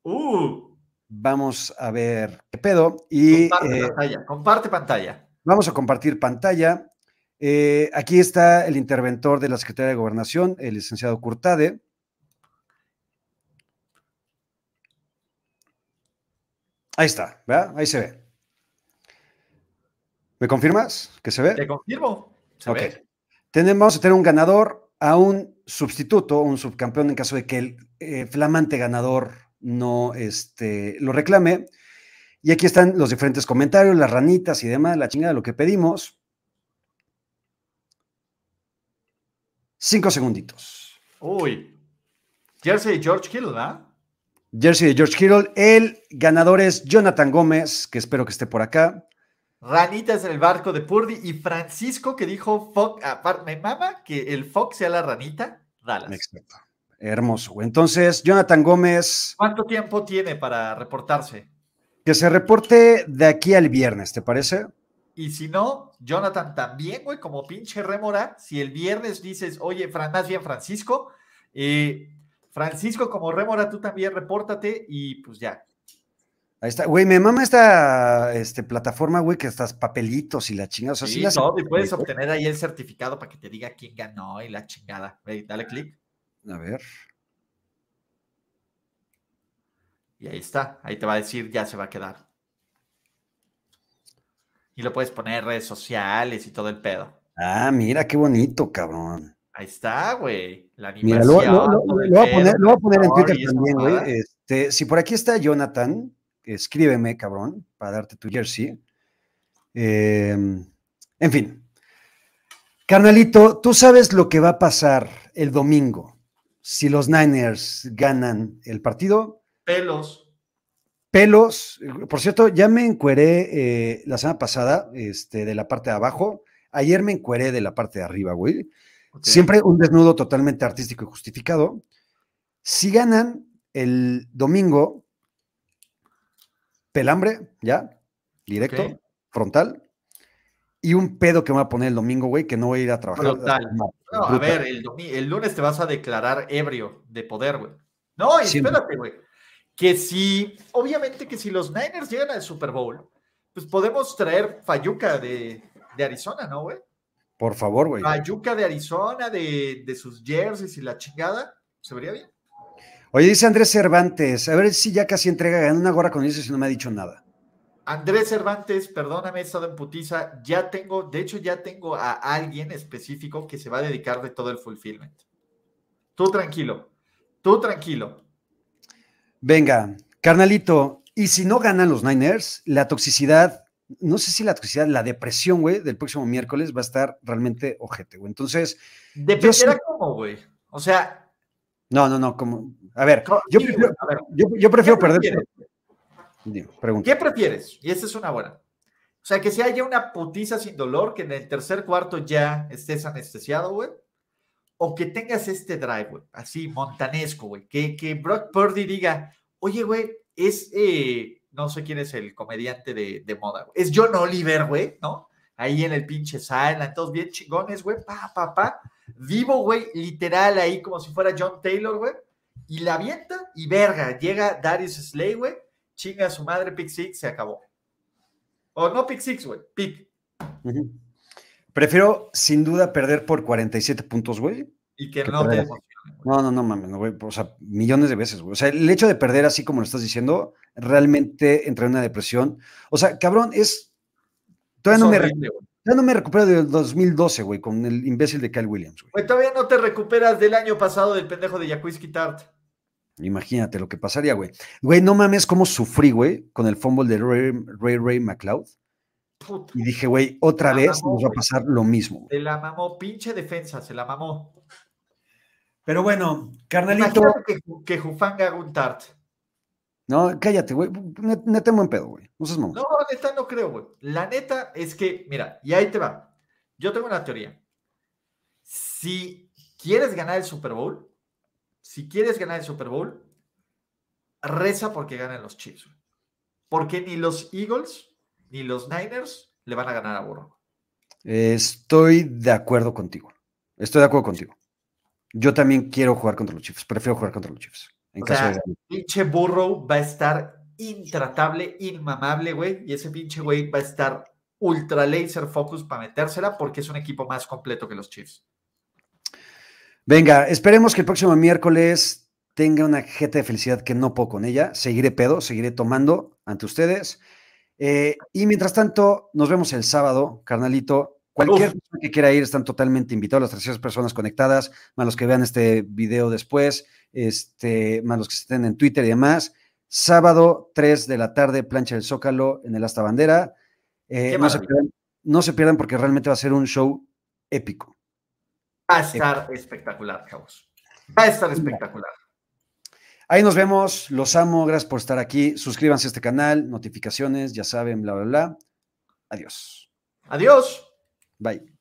Uh,
Vamos a ver qué pedo. Y
comparte
eh,
pantalla. Comparte pantalla.
vamos a compartir pantalla. Eh, aquí está el interventor de la Secretaría de Gobernación, el licenciado Curtade. Ahí está, ¿verdad? Ahí se ve. ¿Me confirmas que se ve?
Te confirmo. Se ve.
Tenemos, vamos a tener un ganador a un sustituto, un subcampeón en caso de que el eh, flamante ganador no este, lo reclame. Y aquí están los diferentes comentarios, las ranitas y demás, la chingada, lo que pedimos. Cinco segunditos.
Uy. Jersey de George Kittle, ¿verdad?
Jersey de George Kittle. El ganador es Jonathan Gómez, que espero que esté por acá.
Ranitas en el barco de Purdy y Francisco que dijo, fuck, aparte, me mama que el fuck sea la ranita, Dallas.
Exacto. Hermoso. Entonces, Jonathan Gómez,
¿Cuánto tiempo tiene para reportarse?
que se reporte de aquí al viernes, ¿te parece?
Y si no, Jonathan también, güey, como pinche rémora, si el viernes dices, oye, Fran, más bien Francisco, eh, Francisco como rémora, tú también repórtate y pues ya.
Ahí está, güey, me mama esta este, plataforma, güey, que estás papelitos y la chingada. O sea, sí
Sí, todo, y puedes obtener ahí el certificado para que te diga quién ganó y la chingada. Ve, dale clic
A ver.
y ahí está. Ahí te va a decir, ya se va a quedar. Y lo puedes poner en redes sociales y todo el pedo.
Ah, mira, qué bonito, cabrón.
Ahí está, güey. La
Mira,
animación.
lo, lo- lo-
el
lo voy a poner, lo voy a poner en Twitter también, güey. Este, si por aquí está Jonathan, escríbeme, cabrón, para darte tu jersey. Eh, en fin. Carnalito, tú sabes lo que va a pasar el domingo si los Niners ganan el partido.
Pelos.
pelos. Por cierto, ya me encueré eh, la semana pasada este, de la parte de abajo. Ayer me encueré de la parte de arriba, güey. Siempre un desnudo totalmente artístico y justificado. Si ganan el domingo, pelambre, ya, directo, frontal. Y un pedo que me voy a poner el domingo, güey, que no voy a ir a trabajar.
Brutal.
No,
a ver, el, lunes te vas a declarar ebrio de poder, güey. No, y espérate, güey. Que si, obviamente que si los Niners llegan al Super Bowl, pues podemos traer Fayuca de, de Arizona, ¿no, güey?
Por favor, güey.
Fayuca de Arizona, de, de sus jerseys y la chingada, se vería bien.
Oye, dice Andrés Cervantes, a ver si ya casi entrega ganó una gorra con eso y no me ha dicho nada.
Andrés Cervantes, perdóname, he estado en putiza. Ya tengo, de hecho, ya tengo a alguien específico que se va a dedicar de todo el fulfillment. Tú tranquilo, tú tranquilo.
Venga, carnalito, y si no ganan los Niners, la toxicidad, no sé si la toxicidad, la depresión, güey, del próximo miércoles va a estar realmente ojete, güey. Entonces,
Dependerá cómo, güey. O sea,
no, no, no, como, a ver, yo prefiero,
a ver,
yo, yo prefiero
¿qué
perder.
¿Qué prefieres? Y esa es una buena. O sea, que si haya una putiza sin dolor, que en el tercer cuarto ya estés anestesiado, güey. O que tengas este drive, güey, así, montanesco, güey. Que, que Brock Purdy diga, oye, güey, es, eh, no sé quién es el comediante de, de moda, güey. Es John Oliver, güey, ¿no? Ahí en el pinche Silent, todos bien chingones, güey, pa, pa, pa. Vivo, güey, literal, ahí como si fuera John Taylor, güey. Y la avienta y verga, llega Darius Slay, güey, chinga a su madre, pick six, se acabó. O no pick six, güey, pick.
Prefiero sin duda perder por 47 puntos, güey.
Y que
Que
no te emocione.
No, no, no mames, no, güey. O sea, millones de veces, güey. O sea, el hecho de perder así como lo estás diciendo, realmente entra en una depresión. O sea, cabrón, es. Todavía no,
Es
me,
horrible,
todavía no me recupero del 2012, güey, con el imbécil de Kyle Williams, güey.
Güey, todavía no te recuperas del año pasado del pendejo de Jacuzzi Tart.
Imagínate lo que pasaría, güey. Güey, no mames cómo sufrí, güey, con el fumble de Ray Ray, Ray McLeod.
Puta,
Y dije, güey, otra
La
vez
mamó,
nos va a pasar lo mismo.
se la mamó, pinche defensa, se la mamó.
Pero bueno, carnalito.
Imagínate que, que Jufanga haga un Tart.
No, cállate, güey. Ne- Neta en buen pedo, güey. No seas mamón.
No, neta, no creo, güey. La neta es que, mira, y ahí te va. Yo tengo una teoría. Si quieres ganar el Super Bowl, si quieres ganar el Super Bowl, reza porque ganen los Chiefs. güey. Porque ni los Eagles ni los Niners le van a ganar a Burrow.
Estoy de acuerdo contigo. Estoy de acuerdo contigo. Yo también quiero jugar contra los Chiefs. Prefiero jugar contra los Chiefs. En
O
caso
sea,
de ganar.
pinche Burrow va a estar intratable, inmamable, güey. Y ese pinche güey va a estar ultra laser focus para metérsela porque es un equipo más completo que los Chiefs.
Venga, esperemos que el próximo miércoles tenga una jeta de felicidad que no puedo con ella. Seguiré pedo, seguiré tomando ante ustedes. Eh, y mientras tanto, nos vemos el sábado, carnalito. Cualquier
Uf.
persona que quiera ir están totalmente invitados, las 300 personas conectadas, más los que vean este video después, este, más los que estén en Twitter y demás. Sábado, 3 de la tarde, plancha del Zócalo en el Asta Bandera. Eh,
Qué
no, se
maravilla.
pierdan, no se pierdan porque realmente va a ser un show épico.
Va a estar espectacular, chavos. Va a estar espectacular.
Ahí nos vemos, los amo, gracias por estar aquí. Suscríbanse a este canal, notificaciones, ya saben, bla, bla, bla. Adiós.
Adiós.
Bye.